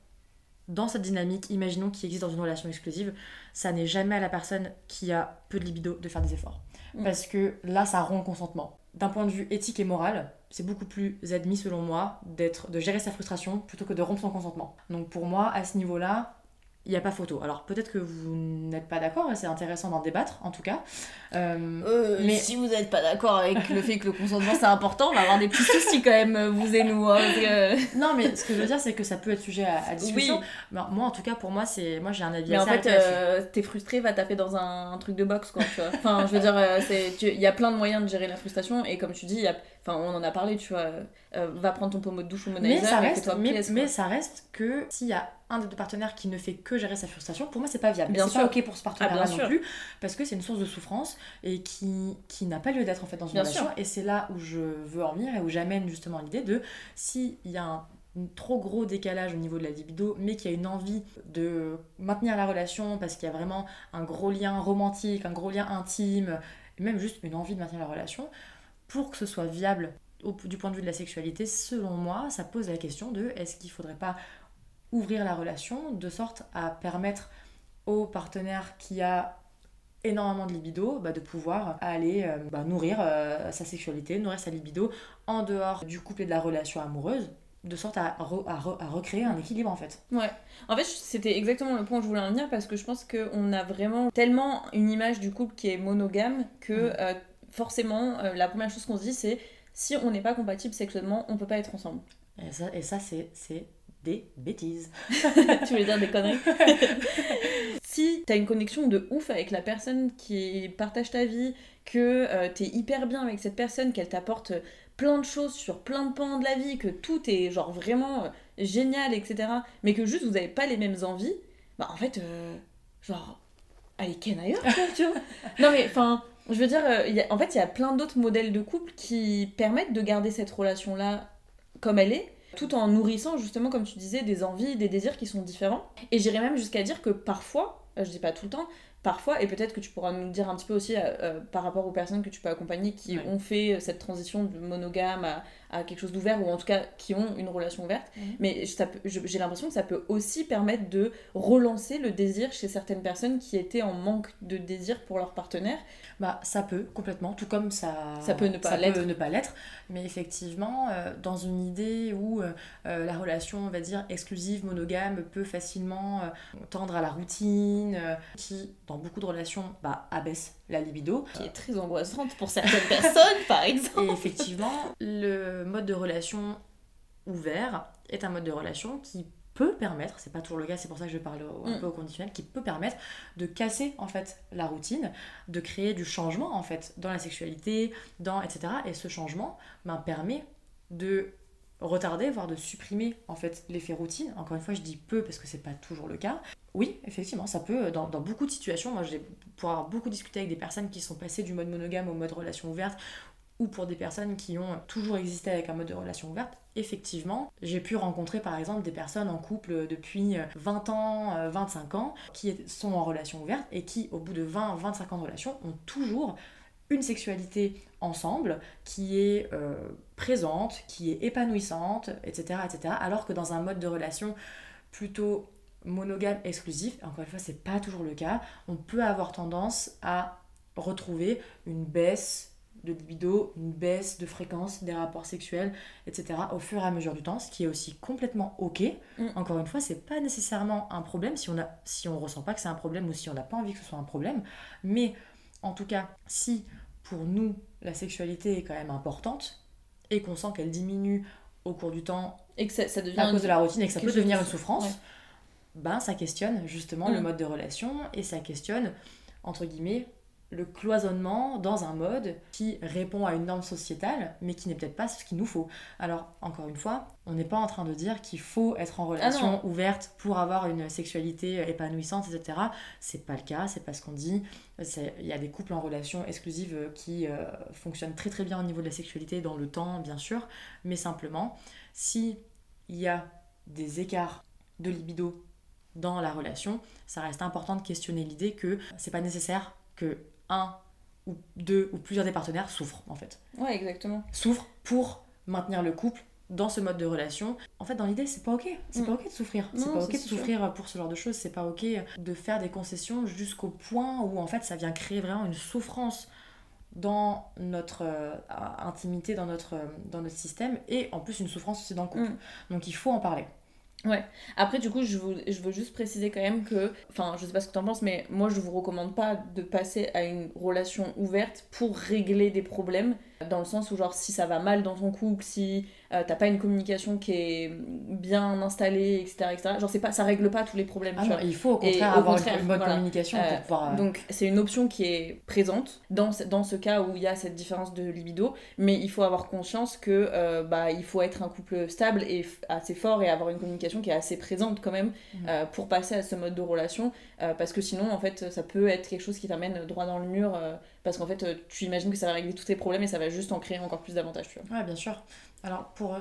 dans cette dynamique, imaginons qui existe dans une relation exclusive, ça n'est jamais à la personne qui a peu de libido de faire des efforts. Mm. Parce que là, ça rend le consentement. D'un point de vue éthique et moral, c'est beaucoup plus admis selon moi d'être de gérer sa frustration plutôt que de rompre son consentement. Donc pour moi, à ce niveau-là, il n'y a pas photo. Alors peut-être que vous n'êtes pas d'accord, c'est intéressant d'en débattre en tout cas. Euh, euh, mais si vous n'êtes pas d'accord avec le fait que le consentement c'est important, on va avoir des petits soucis quand même, vous et nous. Hein, non, mais ce que je veux dire, c'est que ça peut être sujet à, discussion. moi en tout cas, pour moi, c'est moi j'ai un avis mais en fait, euh, t'es frustré, va taper dans un, truc de boxe quoi. Tu vois. Enfin, je veux dire, il y a plein de moyens de gérer la frustration, et comme tu dis, enfin, on en a parlé, tu vois, va prendre ton pommeau de douche ou mais ça reste, mais, mais ça reste que s'il y a un des deux partenaires qui ne fait que gérer sa frustration, pour moi, c'est pas viable. Bien sûr. pas ok pour ce partenaire ah, non plus, parce que c'est une source de souffrance et qui, qui n'a pas lieu d'être en fait dans une relation. Et c'est là où je veux en venir et où j'amène justement l'idée de s'il y a un trop gros décalage au niveau de la libido, mais qu'il y a une envie de maintenir la relation parce qu'il y a vraiment un gros lien romantique, un gros lien intime, et même juste une envie de maintenir la relation, pour que ce soit viable au, du point de vue de la sexualité, selon moi, ça pose la question de est-ce qu'il faudrait pas ouvrir la relation de sorte à permettre au partenaire qui a énormément de libido bah, de pouvoir aller euh, bah, nourrir euh, sa sexualité, nourrir sa libido en dehors du couple et de la relation amoureuse de sorte à, à, recréer un équilibre en fait. Ouais. En fait, c'était exactement le point où je voulais en venir parce que je pense qu'on a vraiment tellement une image du couple qui est monogame que euh, forcément, la première chose qu'on se dit c'est si on n'est pas compatible sexuellement, on peut pas être ensemble. Et ça, et ça c'est des bêtises. tu veux dire des conneries Si t'as une connexion de ouf avec la personne qui partage ta vie, que euh, t'es hyper bien avec cette personne, qu'elle t'apporte plein de choses sur plein de pans de la vie, que tout est genre vraiment euh, génial, etc. Mais que juste vous avez pas les mêmes envies, bah en fait, euh, genre, allez, ken ailleurs, tu vois. Non mais enfin, je veux dire, en fait, il y a plein d'autres modèles de couple qui permettent de garder cette relation-là comme elle est tout en nourrissant justement, comme tu disais, des envies, des désirs qui sont différents. Et j'irais même jusqu'à dire que parfois, euh, je dis pas tout le temps, parfois, et peut-être que tu pourras nous dire un petit peu aussi euh, euh, par rapport aux personnes que tu peux accompagner qui ont fait cette transition de monogame à, à quelque chose d'ouvert ou en tout cas qui ont une relation ouverte. Mhm. Mais j'ai l'impression que ça peut aussi permettre de relancer le désir chez certaines personnes qui étaient en manque de désir pour leur partenaire. Bah ça peut complètement, tout comme ça, ça peut ne pas l'être. ne pas l'être. Mais effectivement, euh, dans une idée où euh, euh, la relation, on va dire, exclusive, monogame, peut facilement tendre à la routine, qui dans beaucoup de relations bah, abaisse la libido. Qui est très angoissante pour certaines personnes, par exemple. Et effectivement, le mode de relation ouvert est un mode de relation qui peut permettre, c'est pas toujours le cas, c'est pour ça que je parle un mm. peu au conditionnel, qui peut permettre de casser en fait la routine, de créer du changement en fait dans la sexualité, dans etc. Et ce changement ben, permet de retarder, voire de supprimer en fait l'effet routine. Encore une fois, je dis peu parce que c'est pas toujours le cas. Oui, effectivement, ça peut, dans, beaucoup de situations, moi j'ai pour avoir beaucoup discuté avec des personnes qui sont passées du mode monogame au mode relation ouverte, ou pour des personnes qui ont toujours existé avec un mode de relation ouverte, effectivement, j'ai pu rencontrer par exemple des personnes en couple depuis 20 ans, 25 ans, qui sont en relation ouverte et qui, au bout de 20-25 ans de relation, ont toujours une sexualité ensemble qui est euh, présente, qui est épanouissante, etc., etc. Alors que dans un mode de relation plutôt monogame exclusif, encore une fois, c'est pas toujours le cas, on peut avoir tendance à retrouver une baisse de libido, une baisse de fréquence des rapports sexuels, etc. au fur et à mesure du temps, ce qui est aussi complètement ok. Mm. Encore une fois, c'est pas nécessairement un problème si on a, si on ressent pas que c'est un problème ou si on n'a pas envie que ce soit un problème. Mais en tout cas, si pour nous la sexualité est quand même importante et qu'on sent qu'elle diminue au cours du temps et que ça, devient à cause de la routine et que ça peut devenir une souffrance, ben ça questionne justement le mm. mode de relation et ça questionne entre guillemets le cloisonnement dans un mode qui répond à une norme sociétale, mais qui n'est peut-être pas ce qu'il nous faut. Alors, encore une fois, on n'est pas en train de dire qu'il faut être en relation ah ouverte pour avoir une sexualité épanouissante, etc. C'est pas le cas, c'est pas ce qu'on dit. Il y a des couples en relation exclusive qui euh, fonctionnent très très bien au niveau de la sexualité dans le temps, bien sûr, mais simplement, si il y a des écarts de libido dans la relation, ça reste important de questionner l'idée que c'est pas nécessaire que un ou deux ou plusieurs des partenaires souffrent en fait. Ouais, exactement. Souffrent pour maintenir le couple dans ce mode de relation. En fait, dans l'idée, c'est pas ok. C'est mm. pas ok de souffrir. C'est pas ok de souffrir pour ce genre de choses. C'est pas ok de faire des concessions jusqu'au point où en fait ça vient créer vraiment une souffrance dans notre euh, intimité, dans notre, dans notre système, et en plus une souffrance aussi dans le couple. Mm. Donc il faut en parler. Ouais. Après, du coup, je, je veux juste préciser quand même que, enfin, je sais pas ce que t'en penses, mais moi, je vous recommande pas de passer à une relation ouverte pour régler des problèmes. Dans le sens où, genre, si ça va mal dans ton couple, si euh, t'as pas une communication qui est bien installée, etc., etc., genre, pas, ça règle pas tous les problèmes. Ah tu non, vois. il faut au Et contraire au avoir contraire, une, bonne voilà. communication Euh, pour pouvoir. euh, Donc c'est une option qui est présente dans ce, dans ce cas où il y a cette différence de libido, mais il faut avoir conscience que euh, bah, il faut être un couple stable et assez fort et avoir une communication qui est assez présente quand même Mhm. euh, pour passer à ce mode de relation, euh, parce que sinon en fait ça peut être quelque chose qui t'amène droit dans le mur, euh, parce qu'en fait euh, tu imagines que ça va régler tous tes problèmes et ça va juste en créer encore plus d'avantages. Tu vois. Ouais, bien sûr. Alors, pour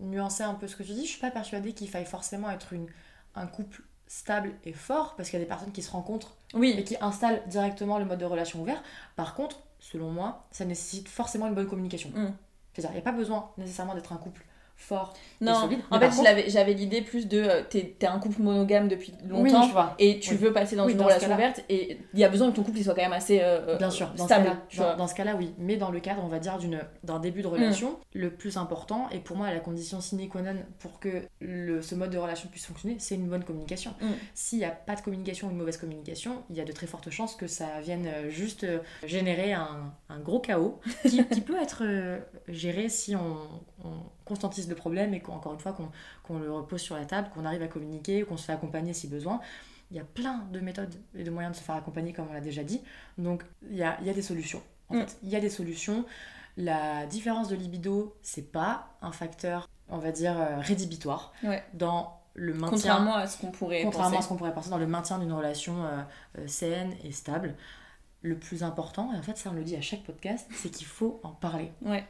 nuancer un peu ce que tu dis, je suis pas persuadée qu'il faille forcément être une, un couple stable et fort, parce qu'il y a des personnes qui se rencontrent et Oui, qui installent directement le mode de relation ouvert. Par contre, selon moi, ça nécessite forcément une bonne communication. Mm. C'est-à-dire, il n'y a pas besoin nécessairement d'être un couple fort et non, solide. en mais fait j'avais l'idée plus de euh, t'es un couple monogame depuis Oui, longtemps. je vois. et tu Oui. veux passer dans Oui, une dans relation ouverte et il y a besoin que ton couple il soit quand même assez euh, Bien sûr, dans stable ce dans, ce cas-là, oui. Mais dans le cadre, on va dire, d'un début de relation, le plus important, et pour moi, la condition sine qua non pour que le, ce mode de relation puisse fonctionner, c'est une bonne communication. Mm. S'il n'y a pas de communication ou une mauvaise communication, il y a de très fortes chances que ça vienne euh, juste euh, générer un, un gros chaos qui, qui peut être euh, géré si on, on constantise le problème et qu'encore une fois, qu'on le repose sur la table, qu'on arrive à communiquer, qu'on se fait accompagner si besoin. Il y a plein de méthodes et de moyens de se faire accompagner, comme on l'a déjà dit. Donc, il y a, il y a des solutions. En Mm. fait, il y a des solutions. La différence de libido, c'est pas un facteur, on va dire, euh, rédhibitoire Ouais. dans le maintien. Contrairement à ce qu'on pourrait contrairement à ce qu'on pourrait penser dans le maintien d'une relation euh, euh, saine et stable. Le plus important, et en fait, ça on le dit à chaque podcast, c'est qu'il faut en parler. Ouais.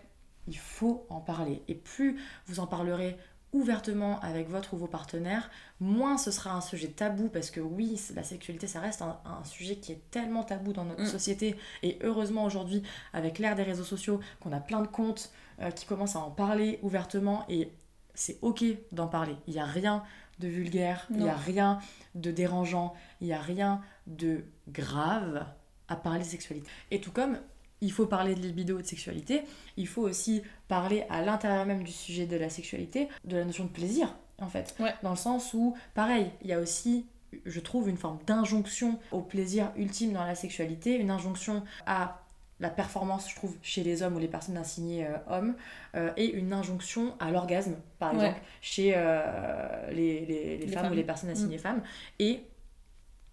Il faut en parler. Et plus vous en parlerez ouvertement avec votre ou vos partenaires, moins ce sera un sujet tabou parce que oui, la sexualité ça reste un, un sujet qui est tellement tabou dans notre Mm. société et heureusement aujourd'hui avec l'ère des réseaux sociaux qu'on a plein de comptes euh, qui commencent à en parler ouvertement et c'est ok d'en parler. Il n'y a rien de vulgaire, il n'y a rien de dérangeant, il n'y a rien de grave à parler de sexualité. Et tout comme il faut parler de libido et de sexualité, il faut aussi parler à l'intérieur même du sujet de la sexualité, de la notion de plaisir, en fait. Ouais. Dans le sens où, pareil, il y a aussi, je trouve, une forme d'injonction au plaisir ultime dans la sexualité, une injonction à la performance, je trouve, chez les hommes ou les personnes assignées euh, hommes, euh, et une injonction à l'orgasme, par Ouais. exemple, chez euh, les, les- les Les femmes, femmes. ou les personnes assignées femmes. Et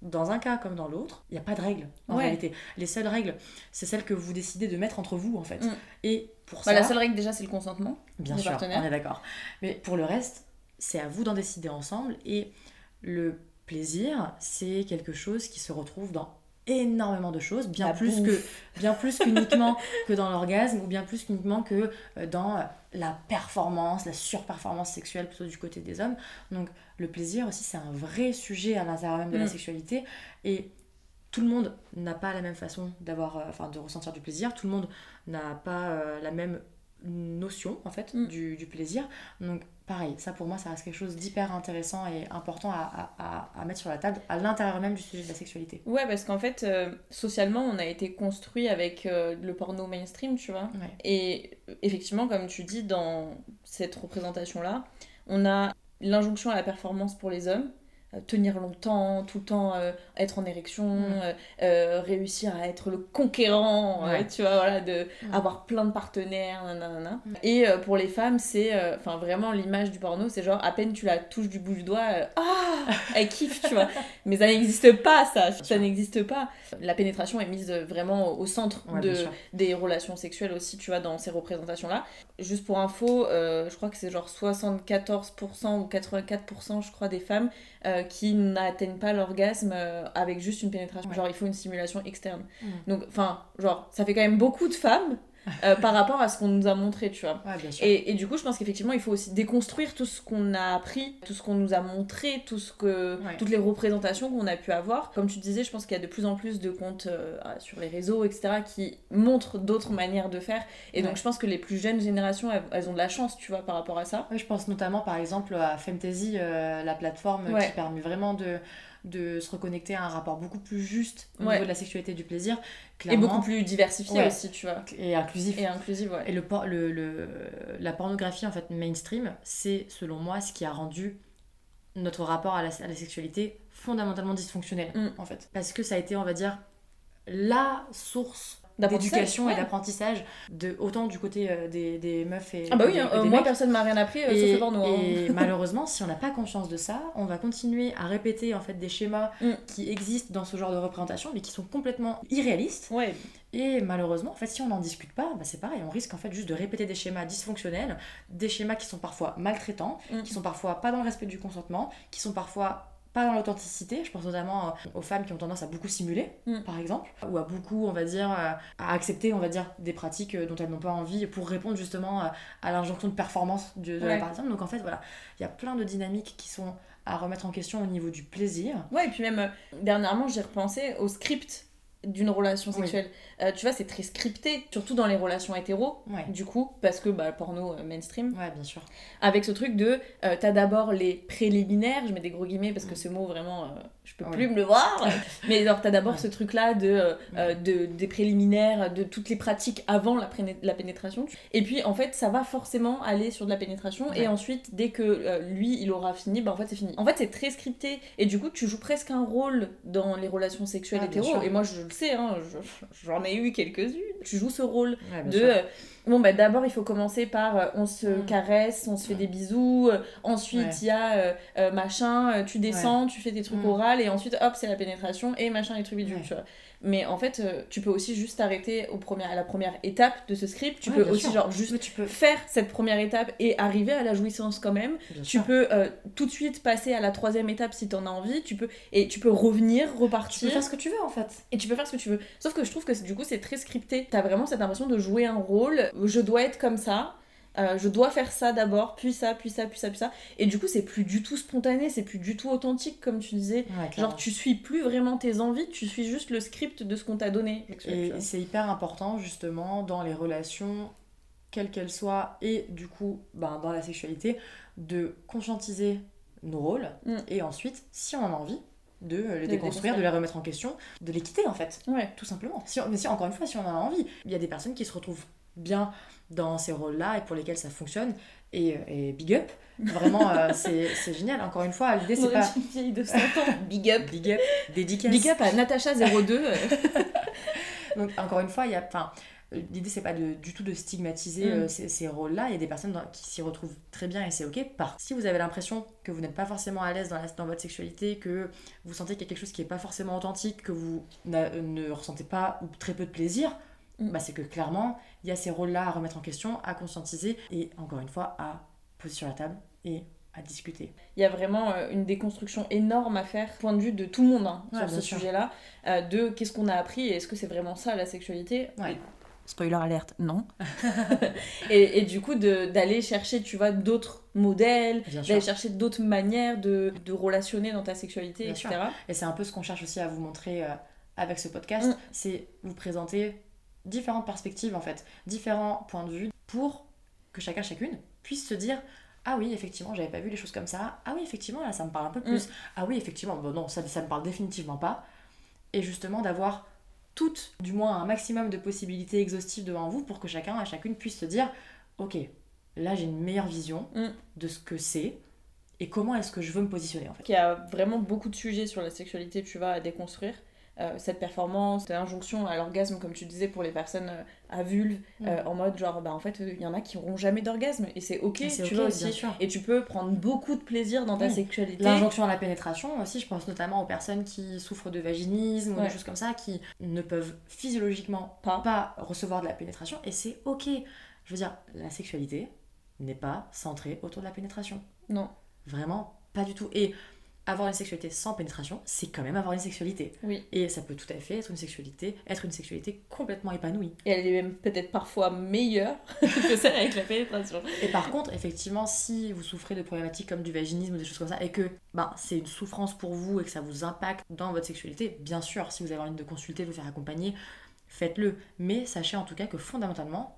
dans un cas comme dans l'autre, il n'y a pas de règles en Ouais. réalité. Les seules règles, c'est celles que vous décidez de mettre entre vous en fait. Mm. Et pour Bah, ça, la seule règle déjà c'est le consentement. bien sûr, on est d'accord. Mais pour le reste, c'est à vous d'en décider ensemble. Et le plaisir, c'est quelque chose qui se retrouve dans énormément de choses, bien La plus bouffe. que bien plus qu'uniquement que dans l'orgasme ou bien plus qu'uniquement que euh, dans euh, la performance, la surperformance sexuelle plutôt du côté des hommes. Donc le plaisir aussi c'est un vrai sujet à l'intérieur même de la Mm. sexualité et tout le monde n'a pas la même façon d'avoir euh, enfin de ressentir du plaisir, tout le monde n'a pas euh, la même notion en fait Mm. du, du plaisir. Donc pareil, ça pour moi ça reste quelque chose d'hyper intéressant et important à, à- à- mettre sur la table à l'intérieur même du sujet de la sexualité. Ouais, parce qu'en fait, euh, socialement, on a été construit avec euh, le porno mainstream, tu vois. Ouais. Et effectivement, comme tu dis, dans cette représentation-là, on a l'injonction à la performance pour les hommes, tenir longtemps, tout le temps euh, être en érection, Mm. euh, euh, réussir à être le conquérant, Ouais. tu vois, voilà, de Mm. avoir plein de partenaires, nanana. Mm. Et euh, pour les femmes, c'est, euh, enfin vraiment l'image du porno, c'est genre à peine tu la touches du bout du doigt, euh, ah, elle kiffe, tu vois. Mais ça n'existe pas, ça, ça n'existe pas. La pénétration est mise euh, vraiment au centre Ouais, de, des relations sexuelles aussi, tu vois, dans ces représentations-là. Juste pour info, euh, je crois que c'est genre 74% ou 84%, je crois, des femmes euh, qui n'atteignent pas l'orgasme euh, avec juste une pénétration. Ouais. Genre, il faut une stimulation externe. Mm. Donc, enfin, genre, ça fait quand même beaucoup de femmes euh, par rapport à ce qu'on nous a montré, tu vois. Ouais, bien sûr. Et, et du coup, je pense qu'effectivement, il faut aussi déconstruire tout ce qu'on a appris, tout ce qu'on nous a montré, tout ce que, Ouais. toutes les représentations qu'on a pu avoir. Comme tu disais, je pense qu'il y a de plus en plus de comptes euh, sur les réseaux, etc., qui montrent d'autres manières de faire. Et donc, je pense que les plus jeunes générations, elles, elles ont de la chance, tu vois, par rapport à ça. Je pense notamment par exemple à Fantasy, euh, la plateforme qui permet vraiment de, de se reconnecter à un rapport beaucoup plus juste au Ouais. niveau de la sexualité et du plaisir. Et Clairement, beaucoup plus diversifié Ouais. aussi, tu vois. et inclusif. Et inclusif, ouais. Et le, por- le, le- la pornographie en fait mainstream, c'est selon moi ce qui a rendu notre rapport à la, à la sexualité fondamentalement dysfonctionnel Mm. en fait. Parce que ça a été, on va dire, la source D'éducation et d'apprentissage, de, autant du côté euh, des, des meufs et Ah bah oui, des, hein, euh, des moi mecs. personne m'a rien appris, euh, sauf Et, le porno. hein. et malheureusement, si on n'a pas conscience de ça, on va continuer à répéter en fait des schémas Mm. qui existent dans ce genre de représentation, mais qui sont complètement irréalistes. Ouais, Et malheureusement, en fait, si on n'en discute pas, bah, c'est pareil, on risque en fait juste de répéter des schémas dysfonctionnels, des schémas qui sont parfois maltraitants, Mm. qui sont parfois pas dans le respect du consentement, qui sont parfois pas dans l'authenticité. Je pense notamment euh, aux femmes qui ont tendance à beaucoup simuler, Mm. par exemple, ou à beaucoup, on va dire, euh, à accepter, on va dire, des pratiques euh, dont elles n'ont pas envie pour répondre justement à l'injonction de performance de, de la partie. Donc en fait, voilà, il y a plein de dynamiques qui sont à remettre en question au niveau du plaisir. Ouais, et puis même, euh, dernièrement, j'ai repensé au script d'une relation Oui. sexuelle. Euh, tu vois, c'est très scripté, surtout dans les relations hétéros, Ouais. du coup, parce que bah, porno euh, mainstream. Ouais, bien sûr. Avec ce truc de, euh, t'as d'abord les préliminaires, je mets des gros guillemets parce que ce mot vraiment, je peux Ouais. plus me le voir, mais alors t'as d'abord Ouais. ce truc-là de, euh, euh, de, des préliminaires, de toutes les pratiques avant la, la pénétration. Et puis en fait, ça va forcément aller sur de la pénétration, Ouais. et ensuite, dès que euh, lui, il aura fini, bah en fait, c'est fini. En fait, c'est très scripté, et du coup, tu joues presque un rôle dans les relations sexuelles Ah, sûr. et moi, je le sais, hein, je- j'en ai eu quelques-unes. Tu joues ce rôle de bon bah d'abord il faut commencer par euh, on se Mm. caresse on se fait Ouais. des bisous euh, ensuite Ouais. il y a euh, euh, machin tu descends tu fais des trucs Mm. orales et ensuite hop c'est la pénétration et machin et trucs tu vois mais en fait euh, tu peux aussi juste t'arrêter au premier à la première étape de ce script tu Ouais, peux aussi sûr. genre juste tu peux. faire cette première étape et arriver à la jouissance quand même Bien tu sûr. peux euh, tout de suite passer à la troisième étape si t'en as envie tu peux et tu peux revenir Tu repartir peux faire ce que tu veux en fait. et tu peux faire ce que tu veux. Sauf que je trouve que du coup c'est très scripté. T'as vraiment cette impression de jouer un rôle. Je dois être comme ça. Euh, je dois faire ça d'abord, puis ça, puis ça, puis ça, puis ça. Et du coup, c'est plus du tout spontané, c'est plus du tout authentique, comme tu disais. Genre, tu suis plus vraiment tes envies, tu suis juste le script de ce qu'on t'a donné. Et c'est hyper important justement dans les relations, quelles qu'elles soient, et du coup ben, dans la sexualité, de conscientiser nos rôles Mm. et ensuite, si on en a envie, de les déconstruire, de les remettre en question, de les quitter en fait, Ouais. tout simplement. Si on- mais si, encore une fois, si on en a envie, il y a des personnes qui se retrouvent bien dans ces rôles-là et pour lesquelles ça fonctionne, et, et big up, vraiment euh, c'est génial. Encore une fois, l'idée c'est est pas une vieille de 100 ans. Big up. big up, dédicace. Big up à Natacha02. euh, Donc encore une fois, il y a, enfin, euh, l'idée c'est pas de, du tout de stigmatiser Mm. euh, ces, ces rôles-là. Il y a des personnes dans- qui s'y retrouvent très bien et c'est ok. Par si vous avez l'impression que vous n'êtes pas forcément à l'aise dans, la- dans votre sexualité, que vous sentez qu'il y a quelque chose qui est pas forcément authentique, que vous n'a- ne ressentez pas ou très peu de plaisir, Mm. bah, c'est que clairement il y a ces rôles-là à remettre en question, à conscientiser et encore une fois à poser sur la table et à discuter. Il y a vraiment euh, une déconstruction énorme à faire, point de vue de tout le monde hein, Ouais, sur ce sujet-là, euh, de qu'est-ce qu'on a appris et est-ce que c'est vraiment ça la sexualité? Ouais. Spoiler alerte, non. et, et du coup, de- d'aller chercher, tu vois, d'autres modèles, d'aller chercher d'autres manières de, de relationner dans ta sexualité, Bien etc. Et c'est un peu ce qu'on cherche aussi à vous montrer euh, avec ce podcast, Mm. c'est vous présenter différentes perspectives en fait, différents points de vue pour que chacun chacune puisse se dire ah oui effectivement j'avais pas vu les choses comme ça, ah oui effectivement là ça me parle un peu plus, ah oui effectivement bon non ça, ça me parle définitivement pas et justement d'avoir toutes du moins un maximum de possibilités exhaustives devant vous pour que chacun et chacune puisse se dire ok là j'ai une meilleure vision Mm. de ce que c'est et comment est-ce que je veux me positionner en fait. Il y a vraiment beaucoup de sujets sur la sexualité, tu vois, à déconstruire. Euh, cette performance, cette injonction à l'orgasme, comme tu disais, pour les personnes euh, à vulve, euh, Mm. en mode genre, bah en fait, il y en a qui n'auront jamais d'orgasme, et c'est ok, Et tu vois aussi. sûr. Et tu peux prendre beaucoup de plaisir dans ta sexualité. L'injonction à la pénétration aussi, je pense notamment aux personnes qui souffrent de vaginisme ou des choses comme ça, qui ne peuvent physiologiquement Pas. pas recevoir de la pénétration, et c'est ok. Je veux dire, la sexualité n'est pas centrée autour de la pénétration. Non. Vraiment, pas du tout. Et avoir une sexualité sans pénétration, c'est quand même avoir une sexualité. Oui. Et ça peut tout à fait être une sexualité, être une sexualité complètement épanouie. Et elle est même peut-être parfois meilleure que celle avec la pénétration. Et par contre, effectivement, si vous souffrez de problématiques comme du vaginisme ou des choses comme ça, et que ben, c'est une souffrance pour vous et que ça vous impacte dans votre sexualité, bien sûr, si vous avez envie de consulter, de vous faire accompagner, faites-le. Mais sachez en tout cas que fondamentalement,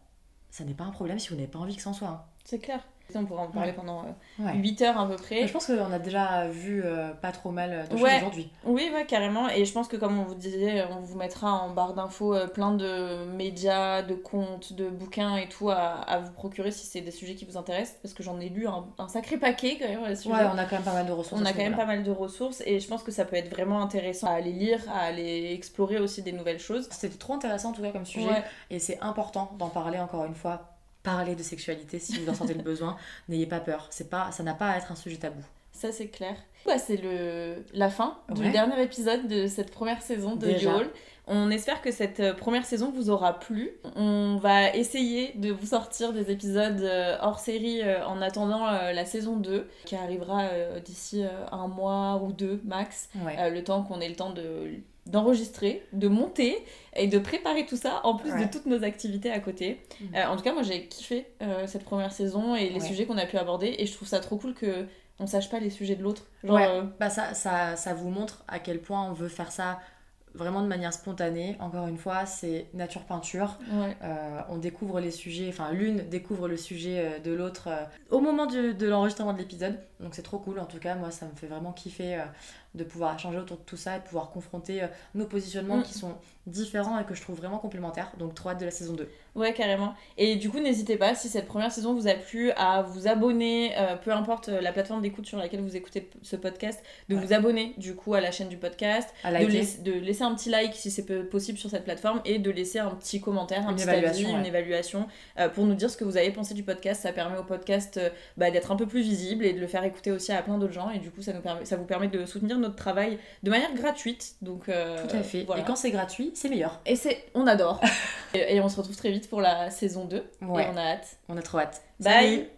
ça n'est pas un problème si vous n'avez pas envie que ça en soit. hein. C'est clair. On pourra en parler Ouais. pendant euh, Ouais. 8 heures à peu près. Mais je pense qu'on a déjà vu euh, pas trop mal de choses aujourd'hui. Oui, ouais, carrément. Et je pense que comme on vous disait, on vous mettra en barre d'infos euh, plein de médias, de comptes, de bouquins et tout à, à vous procurer si c'est des sujets qui vous intéressent. Parce que j'en ai lu un, un sacré paquet quand même. Ouais, on a quand même pas mal de ressources. On a quand même pas mal de ressources et je pense que ça peut être vraiment intéressant à aller lire, à aller explorer aussi des nouvelles choses. C'était trop intéressant en tout cas comme sujet. Et c'est important d'en parler encore une fois. Parler de sexualité si vous en sentez le besoin. N'ayez pas peur. C'est pas, ça n'a pas à être un sujet tabou. Ça c'est clair. Bah, c'est le la fin du Ouais. dernier épisode de cette première saison de Déjà. On espère que cette euh, première saison vous aura plu. On va essayer de vous sortir des épisodes euh, hors série euh, en attendant la saison 2 qui arrivera d'ici un mois ou deux max. Ouais. Le temps qu'on ait le temps de d'enregistrer, de monter et de préparer tout ça en plus Ouais. de toutes nos activités à côté. Mhm. Euh, en tout cas, moi j'ai kiffé euh, cette première saison et les Ouais. sujets qu'on a pu aborder et je trouve ça trop cool que on sache pas les sujets de l'autre. Genre Ouais. euh, Bah ça, ça, ça vous montre à quel point on veut faire ça vraiment de manière spontanée. Encore une fois, c'est nature peinture. ouais. Euh, on découvre les sujets, enfin l'une découvre le sujet de l'autre euh, au moment du- de l'enregistrement de l'épisode. Donc c'est trop cool. En tout cas, moi ça me fait vraiment kiffer de pouvoir échanger autour de tout ça et de pouvoir confronter euh, nos positionnements Mm. qui sont différents et que je trouve vraiment complémentaires. Donc trop hâte de la saison 2. Ouais, carrément. Et du coup, n'hésitez pas, si cette première saison vous a plu, à vous abonner, euh, peu importe euh, la plateforme d'écoute sur laquelle vous écoutez ce podcast, de Ouais. vous abonner du coup à la chaîne du podcast, À de, laisser- de laisser un petit like si c'est possible sur cette plateforme et de laisser un petit commentaire, un Une petit évaluation, avis, ouais. une évaluation euh, pour nous dire ce que vous avez pensé du podcast. Ça permet au podcast euh, bah, d'être un peu plus visible et de le faire écouter aussi à plein d'autres gens et du coup, ça, nous permet, ça vous permet de soutenir notre travail de manière gratuite. Donc, euh, Tout à fait. voilà. Et quand c'est gratuit, c'est meilleur. Et c'est, on adore. et, et on se retrouve très vite pour la saison 2. Ouais. Et on a hâte. On a trop hâte. Bye. Salut